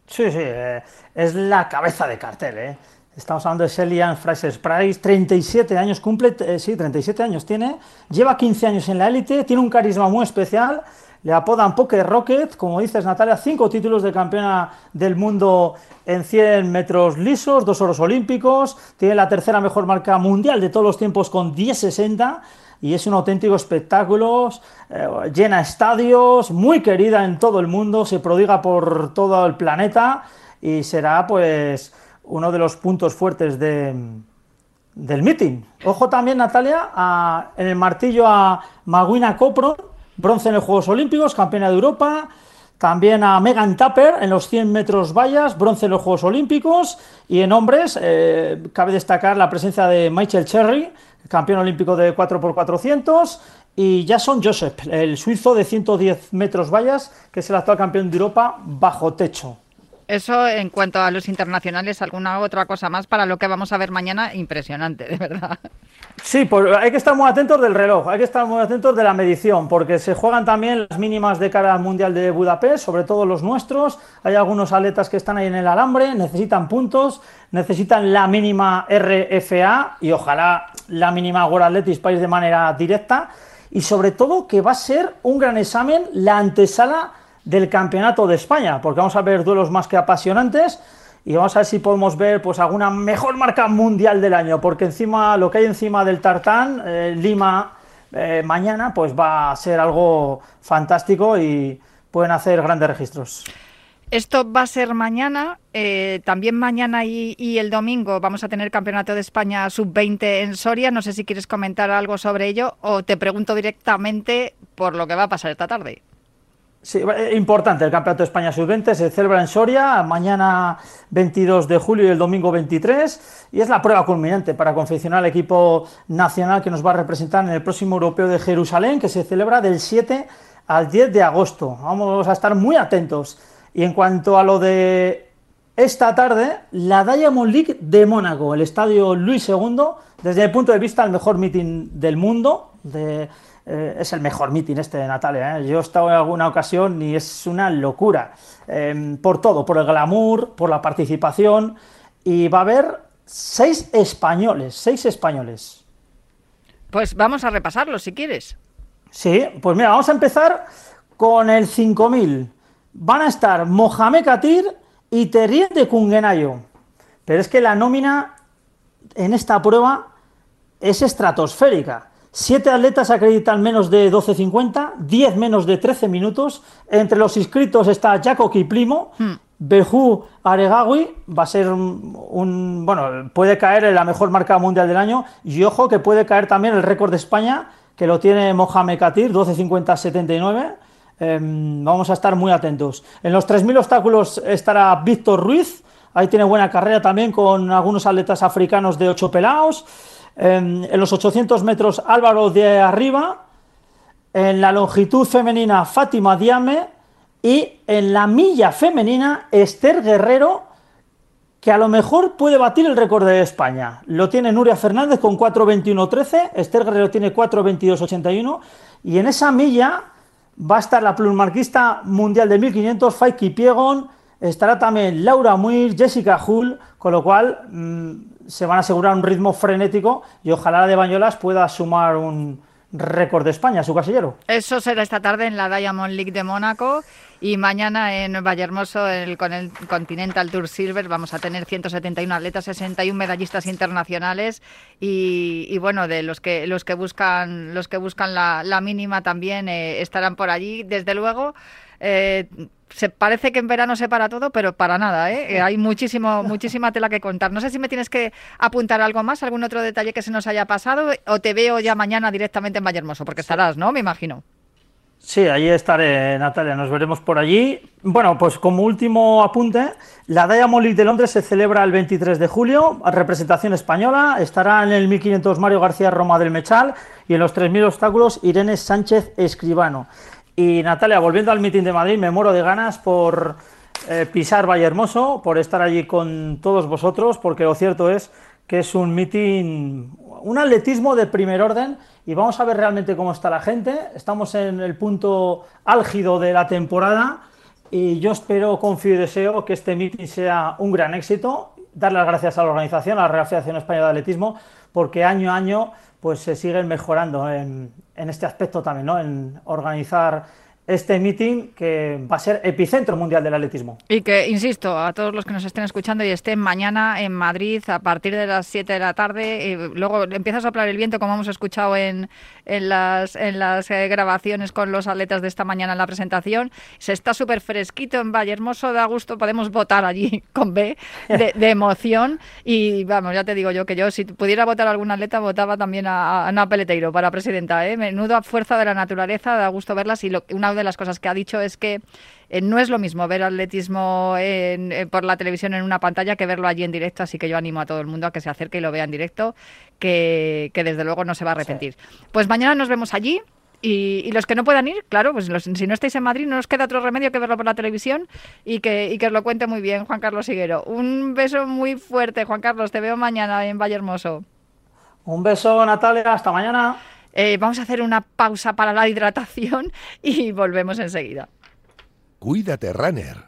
Sí, sí, eh, es la cabeza de cartel, ¿eh? Estamos hablando de Shelley Fraser Price, 37 años cumple, eh, sí, 37 años tiene, lleva 15 años en la élite, tiene un carisma muy especial, le apodan Poker Rocket, como dices Natalia, cinco títulos de campeona del mundo en 100 metros lisos, dos oros olímpicos, tiene la tercera mejor marca mundial de todos los tiempos con 10.60 y es un auténtico espectáculo, eh, llena estadios, muy querida en todo el mundo, se prodiga por todo el planeta y será pues uno de los puntos fuertes de, del meeting. Ojo también, Natalia, en el martillo a Maguina Copro, bronce en los Juegos Olímpicos, campeona de Europa. También a Megan Tapper en los 100 metros vallas, bronce en los Juegos Olímpicos. Y en hombres, eh, cabe destacar la presencia de Michael Cherry, campeón olímpico de 4x400. Y Jason Joseph, el suizo de 110 metros vallas, que es el actual campeón de Europa bajo techo. Eso en cuanto a los internacionales, alguna otra cosa más para lo que vamos a ver mañana, impresionante, de verdad. Sí, pues hay que estar muy atentos del reloj, hay que estar muy atentos de la medición, porque se juegan también las mínimas de cara al Mundial de Budapest, sobre todo los nuestros. Hay algunos atletas que están ahí en el alambre, necesitan puntos, necesitan la mínima RFA y ojalá la mínima World Athletics País de manera directa. Y sobre todo que va a ser un gran examen la antesala del Campeonato de España, porque vamos a ver duelos más que apasionantes y vamos a ver si podemos ver pues alguna mejor marca mundial del año, porque encima lo que hay encima del tartán, eh, Lima eh, mañana, pues va a ser algo fantástico y pueden hacer grandes registros. Esto va a ser mañana, eh, también mañana y, y, el domingo vamos a tener Campeonato de España Sub-20 en Soria. No sé si quieres comentar algo sobre ello o te pregunto directamente por lo que va a pasar esta tarde. Sí, eh, importante el Campeonato de España Sub-20, se celebra en Soria, mañana 22 de julio y el domingo 23, y es la prueba culminante para confeccionar el equipo nacional que nos va a representar en el próximo Europeo de Jerusalén, que se celebra del 7 al 10 de agosto. Vamos a estar muy atentos. Y en cuanto a lo de esta tarde, la Diamond League de Mónaco, el estadio Luis II, desde el punto de vista el mejor meeting del mundo, de eh, es el mejor meeting este de Natalia. ¿eh? Yo he estado en alguna ocasión y es una locura. Em, por todo, por el glamour, por la participación. Y va a haber seis españoles, seis españoles. Pues vamos a repasarlo si quieres. Sí, pues mira, vamos a empezar con el 5000. Van a estar Mohamed Katir y Terrier de Kungenayo. Pero es que la nómina en esta prueba es estratosférica. Siete atletas acreditan menos de 12.50, 10 menos de 13 minutos. Entre los inscritos está Jaco Kiplimo, hmm. Behu Aregawi, va a ser un, Bueno, puede caer en la mejor marca mundial del año. Y ojo que puede caer también el récord de España, que lo tiene Mohamed Katir, 12.50-79. Em, vamos a estar muy atentos. En los 3.000 obstáculos estará Víctor Ruiz. Ahí tiene buena carrera también con algunos atletas africanos de 8 pelados. En, los 800 metros Álvaro de Arriba, en la longitud femenina Fátima Diame y en la milla femenina Esther Guerrero, que a lo mejor puede batir el récord de España. Lo tiene Nuria Fernández con 4.21.13, Esther Guerrero tiene 4.22.81 y en esa milla va a estar la plumarquista mundial de 1500 Faiki Piegon, estará también Laura Muir, Jessica Hull, con lo cual mm, se van a asegurar un ritmo frenético y ojalá la de Bañolas pueda sumar un récord de España, su casillero. Eso será esta tarde en la Diamond League de Mónaco y mañana en Vallehermoso con el Continental Tour Silver vamos a tener 171 atletas, 61 medallistas internacionales y, bueno, de los que los que buscan los que buscan la, mínima también eh, estarán por allí. Desde luego, eh, se parece que en verano se para todo, pero para nada, ¿eh? Hay muchísimo, (laughs) muchísima tela que contar. No sé si me tienes que apuntar algo más, algún otro detalle que se nos haya pasado, o te veo ya mañana directamente en Vallehermoso, porque estarás, ¿no? Me imagino. Sí, allí estaré, Natalia, nos veremos por allí. Bueno, pues como último apunte, la Diamond League de Londres se celebra el 23 de julio, representación española, estará en el 1500 Mario García Roma del Mechal y en los 3000 obstáculos Irene Sánchez Escribano. Y Natalia, volviendo al mitin de Madrid, me muero de ganas por eh, pisar Valle Hermoso, por estar allí con todos vosotros, porque lo cierto es que es un mitin, un atletismo de primer orden y vamos a ver realmente cómo está la gente. Estamos en el punto álgido de la temporada y yo espero, confío y deseo que este mitin sea un gran éxito. Dar las gracias a la organización, a la Real Federación Española de Atletismo, porque año a año pues se siguen mejorando en, en este aspecto también, ¿no? En organizar este meeting que va a ser epicentro mundial del atletismo. Y que, insisto, a todos los que nos estén escuchando y estén mañana en Madrid a partir de las 7 de la tarde, eh, luego empieza a soplar el viento como hemos escuchado en, en las, en las eh, grabaciones con los atletas de esta mañana en la presentación. Se está súper fresquito en Valle Hermoso, da gusto, podemos votar allí (laughs) con B de, emoción. Y vamos, ya te digo yo que yo, si pudiera votar a algún atleta, votaba también a, Ana Peleteiro para presidenta. ¿eh? Menudo fuerza de la naturaleza, da gusto verlas y lo, una de las cosas que ha dicho es que eh, no es lo mismo ver atletismo eh, por la televisión en una pantalla que verlo allí en directo, así que yo animo a todo el mundo a que se acerque y lo vea en directo, que, desde luego no se va a arrepentir. Pues mañana nos vemos allí. Y, los que no puedan ir, claro, pues si no estáis en Madrid, no nos queda otro remedio que verlo por la televisión y que, y que os lo cuente muy bien Juan Carlos Higuero. Un beso muy fuerte, Juan Carlos. Te veo mañana en Valle Hermoso. Un beso, Natalia. Hasta mañana. Eh, vamos a hacer una pausa para la hidratación y volvemos enseguida. Cuídate, runner.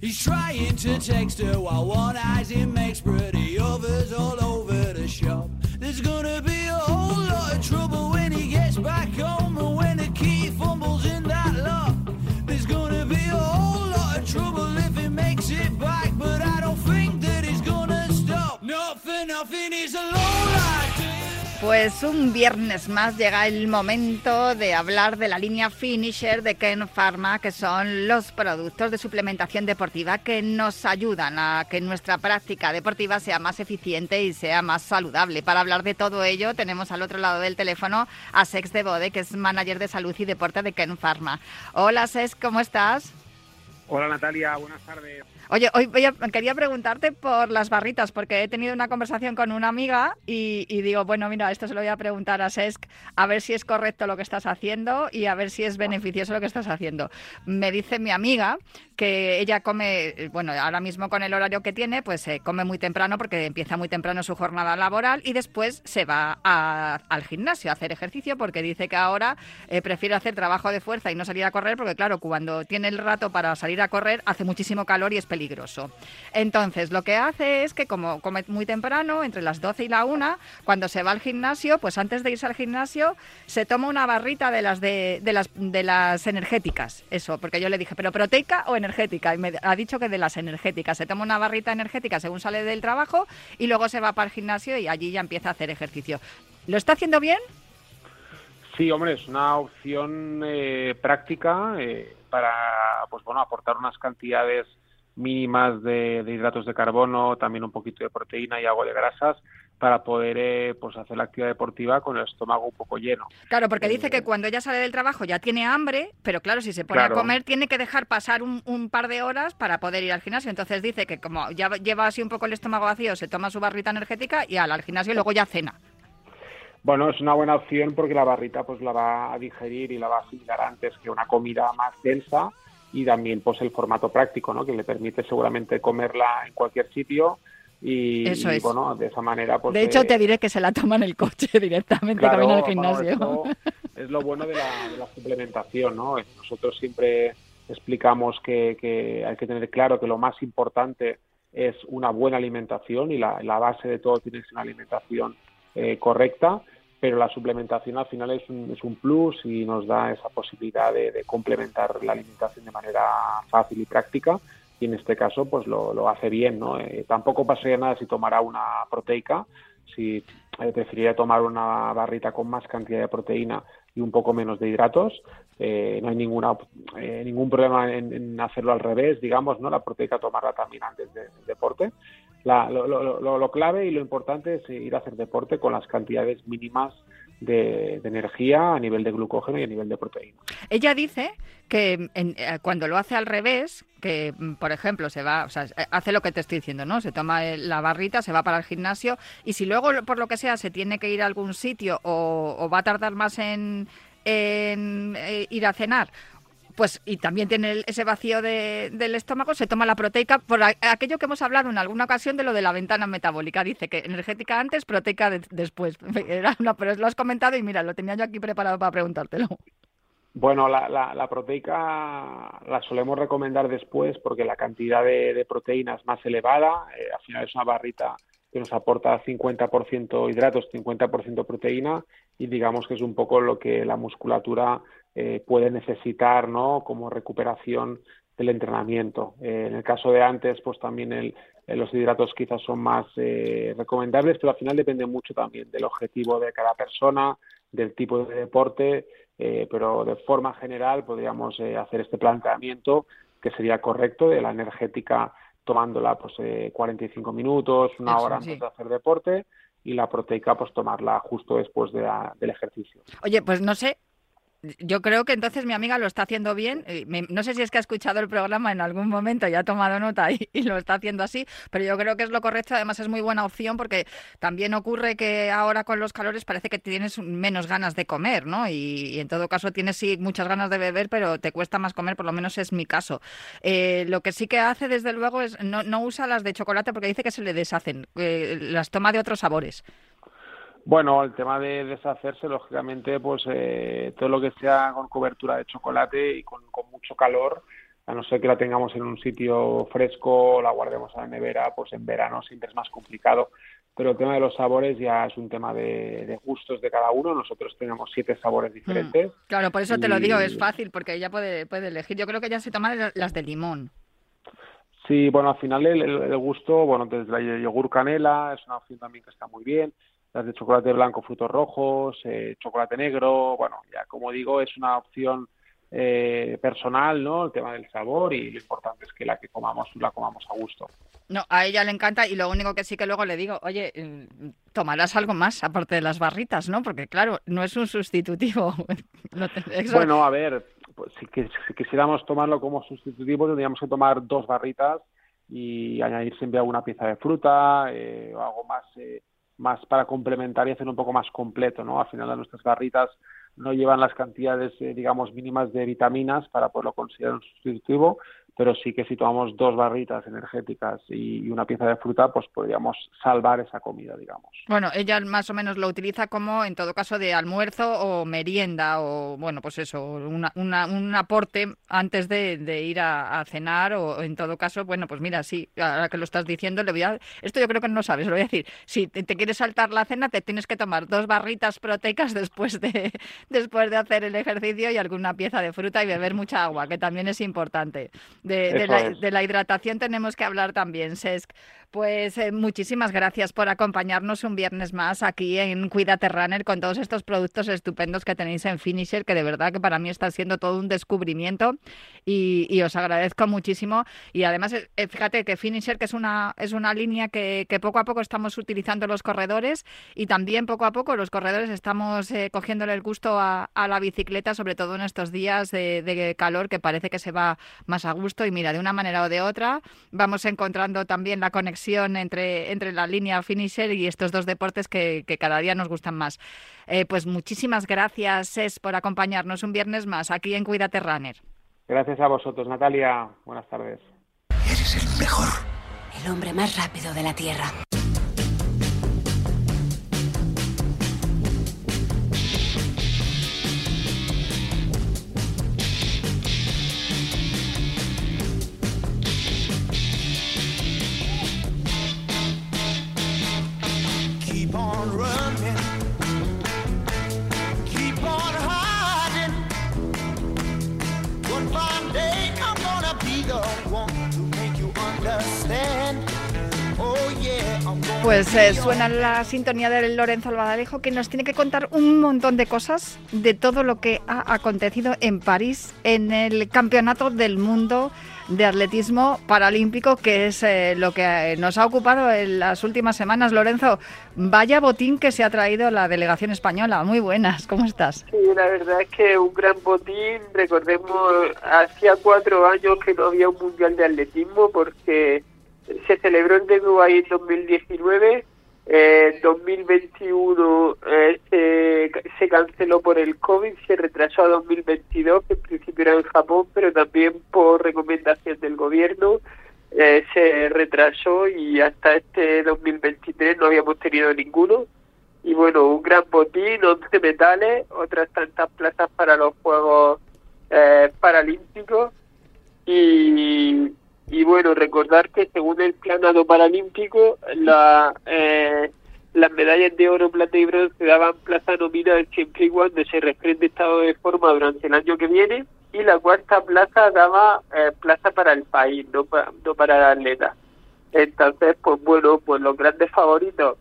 He's trying to text her while one eyes him makes pretty others all over the shop. There's gonna be a whole lot of trouble when he gets back home and when the key fumbles in that lock. There's gonna be a whole lot of trouble if he makes it back, but I don't think that he's gonna stop. Not for nothing, he's a low life. Pues un viernes más llega el momento de hablar de la línea Finisher de Ken Pharma, que son los productos de suplementación deportiva que nos ayudan a que nuestra práctica deportiva sea más eficiente y sea más saludable. Para hablar de todo ello, tenemos al otro lado del teléfono a Sex de Bode, que es manager de salud y deporte de Ken Pharma. Hola Sex, ¿cómo estás? Hola Natalia, buenas tardes. Oye, hoy voy quería preguntarte por las barritas, porque he tenido una conversación con una amiga y, digo, bueno, mira, esto se lo voy a preguntar a Sesc, a ver si es correcto lo que estás haciendo y a ver si es beneficioso lo que estás haciendo. Me dice mi amiga que ella come, bueno, ahora mismo con el horario que tiene, pues eh, come muy temprano porque empieza muy temprano su jornada laboral y después se va al gimnasio a hacer ejercicio porque dice que ahora eh, prefiere hacer trabajo de fuerza y no salir a correr porque, claro, cuando tiene el rato para salir a correr hace muchísimo calor y es peligroso. Entonces, lo que hace es que como come muy temprano, entre las 12 y la 1, cuando se va al gimnasio, pues antes de irse al gimnasio se toma una barrita de las de, de las de las energéticas. Eso, porque yo le dije, ¿pero proteica o energética? Y me ha dicho que de las energéticas. Se toma una barrita energética según sale del trabajo y luego se va para el gimnasio y allí ya empieza a hacer ejercicio. ¿Lo está haciendo bien? Sí, hombre, es una opción eh, práctica eh, para, pues bueno, aportar unas cantidades mínimas de, de hidratos de carbono, también un poquito de proteína y algo de grasas para poder eh, pues hacer la actividad deportiva con el estómago un poco lleno. Claro, porque dice que cuando ella sale del trabajo ya tiene hambre, pero claro, si se pone Claro. a comer tiene que dejar pasar un, un par de horas para poder ir al gimnasio. Entonces dice que como ya lleva así un poco el estómago vacío, se toma su barrita energética y al, al gimnasio y luego ya cena. Bueno, es una buena opción porque la barrita pues la va a digerir y la va a asimilar antes que una comida más densa y también pues el formato práctico, ¿no? Que le permite seguramente comerla en cualquier sitio y, Eso y, es. bueno, de esa manera pues de hecho, eh, te diré que se la toma en el coche (laughs) directamente Claro, camino al gimnasio. es lo bueno de la, de la suplementación, ¿no? Nosotros siempre explicamos que, que hay que tener claro que lo más importante es una buena alimentación y la, la base de todo tiene que ser una alimentación eh, correcta, pero la suplementación al final es un, es un plus y nos da esa posibilidad de, complementar la alimentación de manera fácil y práctica y en este caso pues lo, lo hace bien, ¿no? Eh, tampoco pasaría nada si tomara una proteica, si eh, preferiría tomar una barrita con más cantidad de proteína y un poco menos de hidratos. Eh, no hay ninguna eh, ningún problema en, hacerlo al revés, digamos, ¿no? La proteica tomarla también antes de- del deporte. La- lo, lo- lo- lo clave y lo importante es ir a hacer deporte con las cantidades mínimas de, energía a nivel de glucógeno y a nivel de proteína. Ella dice que en- eh, cuando lo hace al revés, que mm, por ejemplo se va, o sea, eh, hace lo que te estoy diciendo, ¿no? Se toma la barrita, se va para el gimnasio y si luego por lo que sea se tiene que ir a algún sitio o, va a tardar más en, en, eh, ir a cenar. Pues, y también tiene ese vacío de- del estómago, se toma la proteica por aquello que hemos hablado en alguna ocasión de lo de la ventana metabólica. Dice que energética antes, proteica de- después. (laughs) Pero lo has comentado y mira, lo tenía yo aquí preparado para preguntártelo. Bueno, la, la, la proteica la solemos recomendar después porque la cantidad de, de proteína es más elevada. Eh, al final es una barrita que nos aporta 50% hidratos, 50% proteína y digamos que es un poco lo que la musculatura eh, puede necesitar, ¿no? Como recuperación del entrenamiento. Eh, en el caso de antes, pues también el, eh, los hidratos quizás son más eh, recomendables, pero al final depende mucho también del objetivo de cada persona, del tipo de deporte, eh, pero de forma general podríamos hacer este planteamiento que sería correcto de la energética tomándola pues eh, 45 minutos, una Eso, hora sí. antes de hacer deporte y la proteica pues tomarla justo después de la- del ejercicio. Oye, pues no sé. Yo creo que entonces mi amiga lo está haciendo bien. Eh, No sé si es que ha escuchado el programa en algún momento y ha tomado nota y, y lo está haciendo así, pero yo creo que es lo correcto. Además es muy buena opción porque también ocurre que ahora con los calores parece que tienes menos ganas de comer, ¿no? Y, y en todo caso tienes sí muchas ganas de beber, pero te cuesta más comer, por lo menos es mi caso. Eh, lo que sí que hace desde luego es no, no usa las de chocolate porque dice que se le deshacen, eh, las toma de otros sabores. Bueno, el tema de deshacerse, lógicamente, pues eh, todo lo que sea con cobertura de chocolate y con, con mucho calor, a no ser que la tengamos en un sitio fresco, la guardemos a la nevera, pues en verano siempre es más complicado. Pero el tema de los sabores ya es un tema de, de gustos de cada uno. Nosotros tenemos siete sabores diferentes. Claro, por eso te lo digo, es fácil porque ella puede, puede elegir. Yo creo que ella se toma la- las de limón. Sí, bueno, al final el- el gusto, bueno, desde la yogur canela es una opción también que está muy bien. Las de chocolate blanco, frutos rojos, eh, chocolate negro, bueno, ya como digo, es una opción eh, personal, ¿no? El tema del sabor y lo importante es que la que comamos la comamos a gusto. No, a ella le encanta y lo único que sí que luego le digo, oye, mm, tomarás algo más aparte de las barritas, ¿no? Porque claro, no es un sustitutivo. (laughs) Lo te- eso- Bueno, a ver, pues, si, que- si quisiéramos tomarlo como sustitutivo tendríamos que tomar dos barritas y añadir siempre alguna pieza de fruta eh, o algo más eh, más para complementar y hacer un poco más completo, ¿no? Al final nuestras barritas no llevan las cantidades, eh, digamos, mínimas de vitaminas para poderlo considerar un sustitutivo, pero sí que si tomamos dos barritas energéticas y, una pieza de fruta, pues podríamos salvar esa comida, digamos. Bueno, ella más o menos lo utiliza como, en todo caso, de almuerzo o merienda o, bueno, pues eso, una, una- un aporte antes de, ir a, a cenar o, en todo caso, bueno, pues mira, sí, ahora que lo estás diciendo, le voy a... Esto yo creo que no sabes, lo voy a decir. Si te, te quieres saltar la cena, te tienes que tomar dos barritas proteicas después de, (laughs) después de hacer el ejercicio y alguna pieza de fruta y beber mucha agua, que también es importante. De, la, de la hidratación tenemos que hablar también, Sesc. Pues eh, muchísimas gracias por acompañarnos un viernes más aquí en Cuídate Runner con todos estos productos estupendos que tenéis en Finisher, que de verdad que para mí está siendo todo un descubrimiento y, os agradezco muchísimo. Y además, eh, eh, fíjate que Finisher, que es una, es una línea que, poco a poco estamos utilizando los corredores y también poco a poco los corredores estamos eh, cogiéndole el gusto a, a la bicicleta, sobre todo en estos días de, de calor que parece que se va más a gusto. Y mira, de una manera o de otra, vamos encontrando también la conexión entre, entre la línea Finisher y estos dos deportes que, que cada día nos gustan más. Eh, pues muchísimas gracias, Es, por acompañarnos un viernes más aquí en Cuídate Runner. Gracias a vosotros, Natalia. Buenas tardes. El hombre más rápido de la Tierra. Pues eh, suena la sintonía del Lorenzo Albadalejo que nos tiene que contar un montón de cosas de todo lo que ha acontecido en París en el Campeonato del Mundo de Atletismo Paralímpico, que es eh, lo que eh, nos ha ocupado en las últimas semanas. Lorenzo, vaya botín que se ha traído la delegación española. Muy buenas, ¿cómo estás? Sí, la verdad es que un gran botín. Recordemos, hacía cuatro años que no había un mundial de atletismo porque se celebró en Dubái en 2019. En 2021 eh, se, se canceló por el COVID, se retrasó a 2022, que en principio era en Japón, pero también por recomendación del gobierno eh, se retrasó y hasta este 2023 no habíamos tenido ninguno. Y bueno, un gran botín, 11 metales, otras tantas plazas para los Juegos eh, Paralímpicos. Y, y bueno, recordar que según el planado paralímpico, la, eh, las medallas de oro, plata y bronce daban plaza nominal siempre y cuando se refrende estado de forma durante el año que viene. Y la cuarta plaza daba eh, plaza para el país, no, pa- no para el atleta. Entonces, pues bueno, pues los grandes favoritos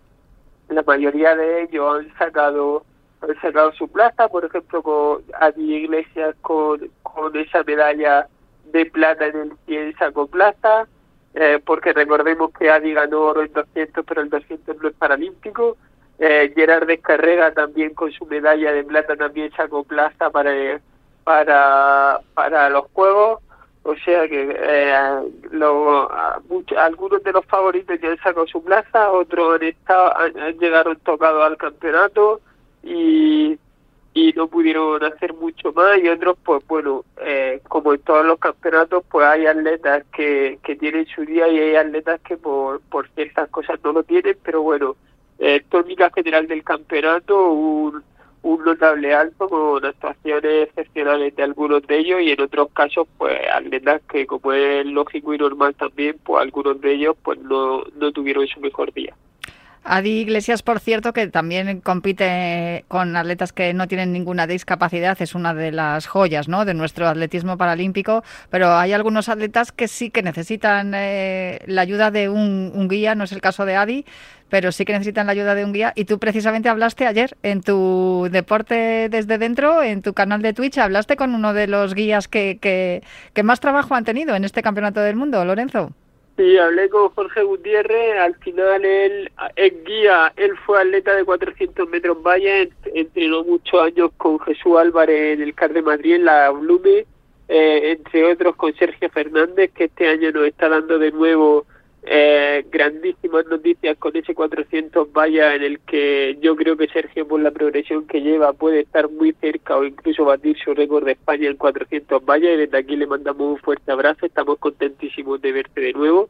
la mayoría de ellos han sacado han sacado su plaza, por ejemplo con Adi Iglesias con, con esa medalla de plata en el 100 sacó plaza, eh, porque recordemos que Adi ganó oro en 200, pero el 200 no es paralímpico. Eh, Gerard Descarrega también con su medalla de plata también sacó plaza para, para, para los Juegos. O sea que eh, lo- algunos de los favoritos ya han sacado su plaza, otros han estado, han, han llegado tocados al campeonato y, y no pudieron hacer mucho más y otros pues bueno, eh, como en todos los campeonatos pues hay atletas que, que tienen su día y hay atletas que por, por ciertas cosas no lo tienen, pero bueno, eh, tónica general del campeonato, un, un notable alto con actuaciones excepcionales de algunos de ellos y en otros casos pues atletas que como es lógico y normal también pues algunos de ellos pues no, no tuvieron su mejor día. Adi Iglesias, por cierto, que también compite con atletas que no tienen ninguna discapacidad, es una de las joyas ¿no? de nuestro atletismo paralímpico, pero hay algunos atletas que sí que necesitan eh, la ayuda de un, guía, no es el caso de Adi, pero sí que necesitan la ayuda de un guía. Y tú precisamente hablaste ayer en tu deporte desde dentro, en tu canal de Twitch, hablaste con uno de los guías que, que, que más trabajo han tenido en este campeonato del mundo, Lorenzo. Sí, hablé con Jorge Gutiérrez, al final él es guía, él fue atleta de 400 metros valla, ent- entrenó muchos años con Jesús Álvarez en el CAR de Madrid, en la Blume, eh, entre otros con Sergio Fernández, que este año nos está dando de nuevo eh, grandísimas noticias con ese 400 valla en el que yo creo que Sergio por la progresión que lleva puede estar muy cerca o incluso batir su récord de España en 400 valla y desde aquí le mandamos un fuerte abrazo, estamos contentísimos de verte de nuevo.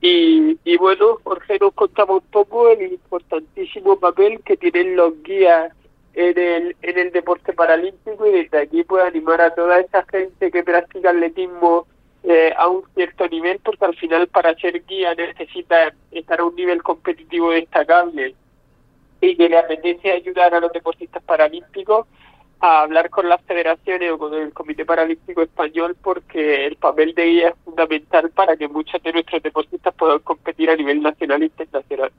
Y, y bueno, Jorge nos contaba un poco el importantísimo papel que tienen los guías en el, en el deporte paralímpico y desde aquí puede animar a toda esa gente que practica atletismo eh, a un cierto nivel porque al final para ser guía necesita estar a un nivel competitivo destacable y que le apetece ayudar a los deportistas paralímpicos a hablar con las federaciones o con el Comité Paralímpico Español porque el papel de guía es fundamental para que muchos de nuestros deportistas puedan competir a nivel nacional e internacional.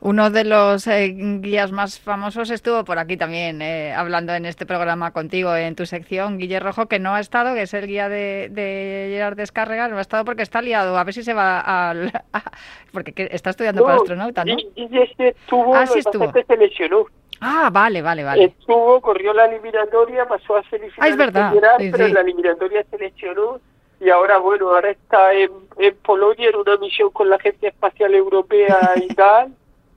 Uno de los eh, guías más famosos estuvo por aquí también, eh, hablando en este programa contigo, en tu sección, Guille Rojo, que no ha estado, que es el guía de, de Gerard Descarregas, no ha estado porque está liado, a ver si se va al... (laughs) a- porque que- está estudiando para astronauta, ¿no? Y ese estuvo, Ah, sí estuvo. se lesionó. Ah, vale, vale, vale. Estuvo, corrió la eliminatoria, pasó a semifinales Ah, es verdad, Gerard, sí, pero sí. en la eliminatoria se lesionó y ahora, bueno, ahora está en, en Polonia en una misión con la Agencia Espacial Europea y (laughs) tal,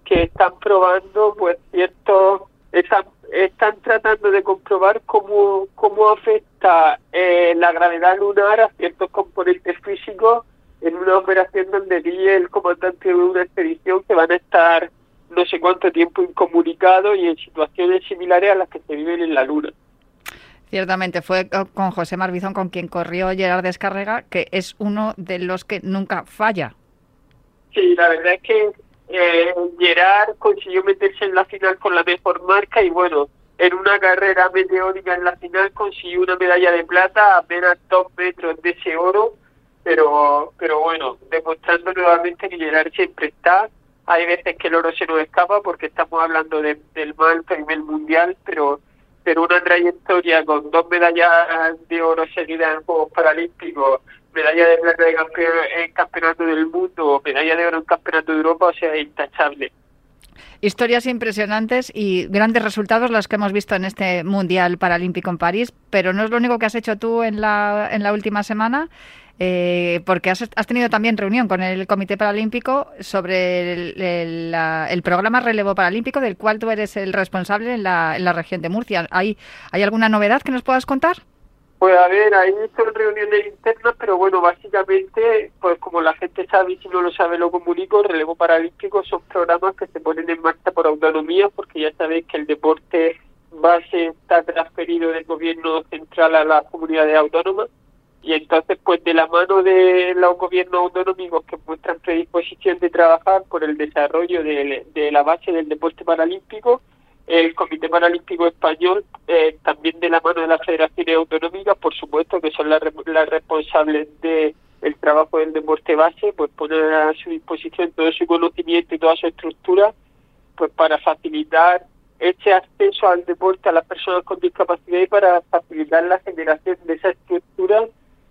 que están probando, pues, ciertos, están, están tratando de comprobar cómo, cómo afecta eh, la gravedad lunar a ciertos componentes físicos en una operación donde Guille, el comandante de una expedición, que van a estar no sé cuánto tiempo incomunicados y en situaciones similares a las que se viven en la Luna. Ciertamente, fue co- con José Marbizón con quien corrió Gerard Descarrega, que es uno de los que nunca falla. Sí, la verdad es que eh, Gerard consiguió meterse en la final con la mejor marca y bueno, en una carrera meteórica en la final consiguió una medalla de plata a apenas dos metros de ese oro, pero, pero bueno, demostrando nuevamente que Gerard siempre está. Hay veces que el oro se nos escapa porque estamos hablando de- del alto nivel mundial, pero pero una trayectoria con dos medallas de oro seguidas en Juegos Paralímpicos, medalla de plata de campeón, en Campeonato del Mundo, medalla de oro en Campeonato de Europa, o sea, intachable. Historias impresionantes y grandes resultados los que hemos visto en este Mundial Paralímpico en París, pero no es lo único que has hecho tú en la, en la última semana, eh, porque has, has tenido también reunión con el Comité Paralímpico sobre el programa Relevo Paralímpico, del cual tú eres el responsable en la, en la región de Murcia. ¿Hay, ¿Hay alguna novedad que nos puedas contar? Pues a ver, ahí son reuniones internas, pero bueno, básicamente, pues como la gente sabe y si no lo sabe lo comunico, el relevo paralímpico son programas que se ponen en marcha por autonomía, porque ya sabéis que el deporte base está transferido del gobierno central a las comunidades autónomas y entonces pues de la mano de los gobiernos autonómicos que muestran predisposición de trabajar por el desarrollo de, de la base del deporte paralímpico, el Comité Paralímpico Español, eh, también de la mano de las federaciones autonómicas, por supuesto, que son las, las responsables de el trabajo del deporte base, pues poner a su disposición todo su conocimiento y toda su estructura, pues para facilitar ese acceso al deporte a las personas con discapacidad y para facilitar la generación de esa estructura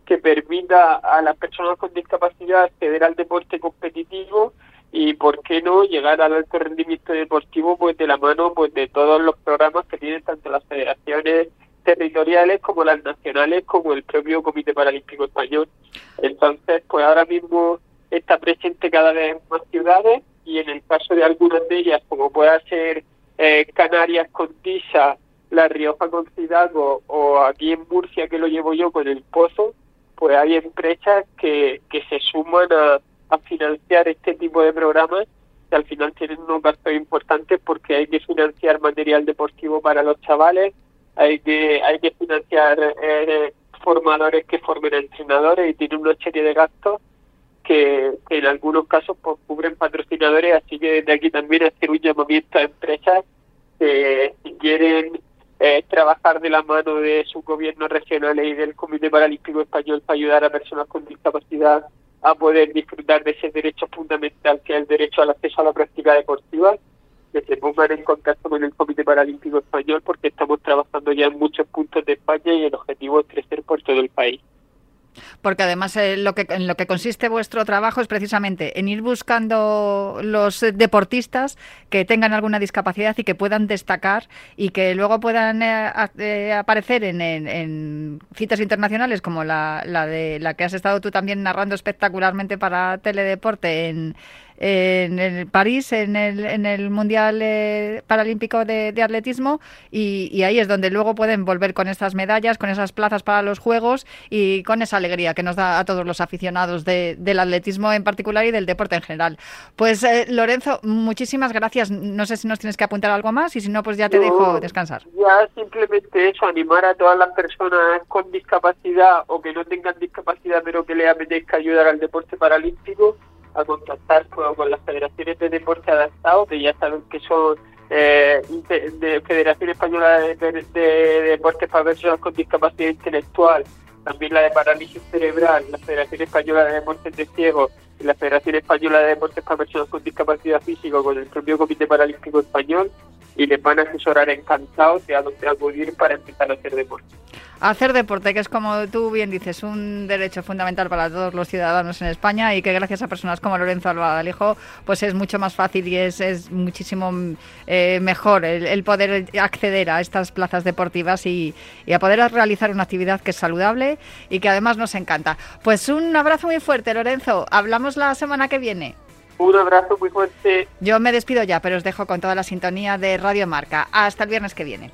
que permita a las personas con discapacidad acceder al deporte competitivo y por qué no llegar al alto rendimiento deportivo pues de la mano pues de todos los programas que tienen tanto las federaciones territoriales como las nacionales como el propio Comité Paralímpico Español. Entonces, pues ahora mismo está presente cada vez en más ciudades y en el caso de algunas de ellas, como pueda ser eh, Canarias con Tisa, La Rioja con Cidago o aquí en Murcia que lo llevo yo con el Pozo, pues hay empresas que, que se suman a, a financiar este tipo de programas que al final tienen unos gastos importantes porque hay que financiar material deportivo para los chavales, hay que hay que financiar eh, formadores que formen entrenadores y tienen una serie de gastos que, en algunos casos pues, cubren patrocinadores, así que desde aquí también hacer un llamamiento a empresas que quieren eh, trabajar de la mano de sus gobiernos regionales y del Comité Paralímpico Español para ayudar a personas con discapacidad a poder disfrutar de ese derecho fundamental que es el derecho al acceso a la práctica deportiva, que se pongan en contacto con el Comité Paralímpico Español porque estamos trabajando ya en muchos puntos de España y el objetivo es crecer por todo el país. Porque además eh, lo que, en lo que consiste vuestro trabajo es precisamente en ir buscando los eh, deportistas que tengan alguna discapacidad y que puedan destacar y que luego puedan eh, eh, aparecer en, citas internacionales como la, la de la que has estado tú también narrando espectacularmente para Teledeporte en, en el París, en el, en el Mundial eh, Paralímpico de, de Atletismo, y, y ahí es donde luego pueden volver con estas medallas, con esas plazas para los Juegos y con esa alegría que nos da a todos los aficionados de- del atletismo en particular y del deporte en general. Pues eh, Lorenzo, muchísimas gracias. No sé si nos tienes que apuntar algo más y si no, pues ya te No. dejo descansar. Ya simplemente eso, animar a todas las personas con discapacidad o que no tengan discapacidad pero que les apetezca ayudar al deporte paralímpico a contactar con, las federaciones de deporte adaptado, que ya saben que son eh, Federación Española de Deportes para Personas con Discapacidad Intelectual, también la de Parálisis Cerebral, la Federación Española de Deportes de Ciegos y la Federación Española de Deportes para Personas con Discapacidad Física con el propio Comité Paralímpico Español y les van a asesorar encantados de a dónde acudir para empezar a hacer deporte. Hacer deporte, que es como tú bien dices, un derecho fundamental para todos los ciudadanos en España y que gracias a personas como Lorenzo Alba Alejo, pues es mucho más fácil y es, es muchísimo eh, mejor el, el poder acceder a estas plazas deportivas y, y a poder realizar una actividad que es saludable y que además nos encanta. Pues un abrazo muy fuerte, Lorenzo. Hablamos la semana que viene. Un abrazo muy fuerte. Yo me despido ya, pero os dejo con toda la sintonía de Radio Marca. Hasta el viernes que viene.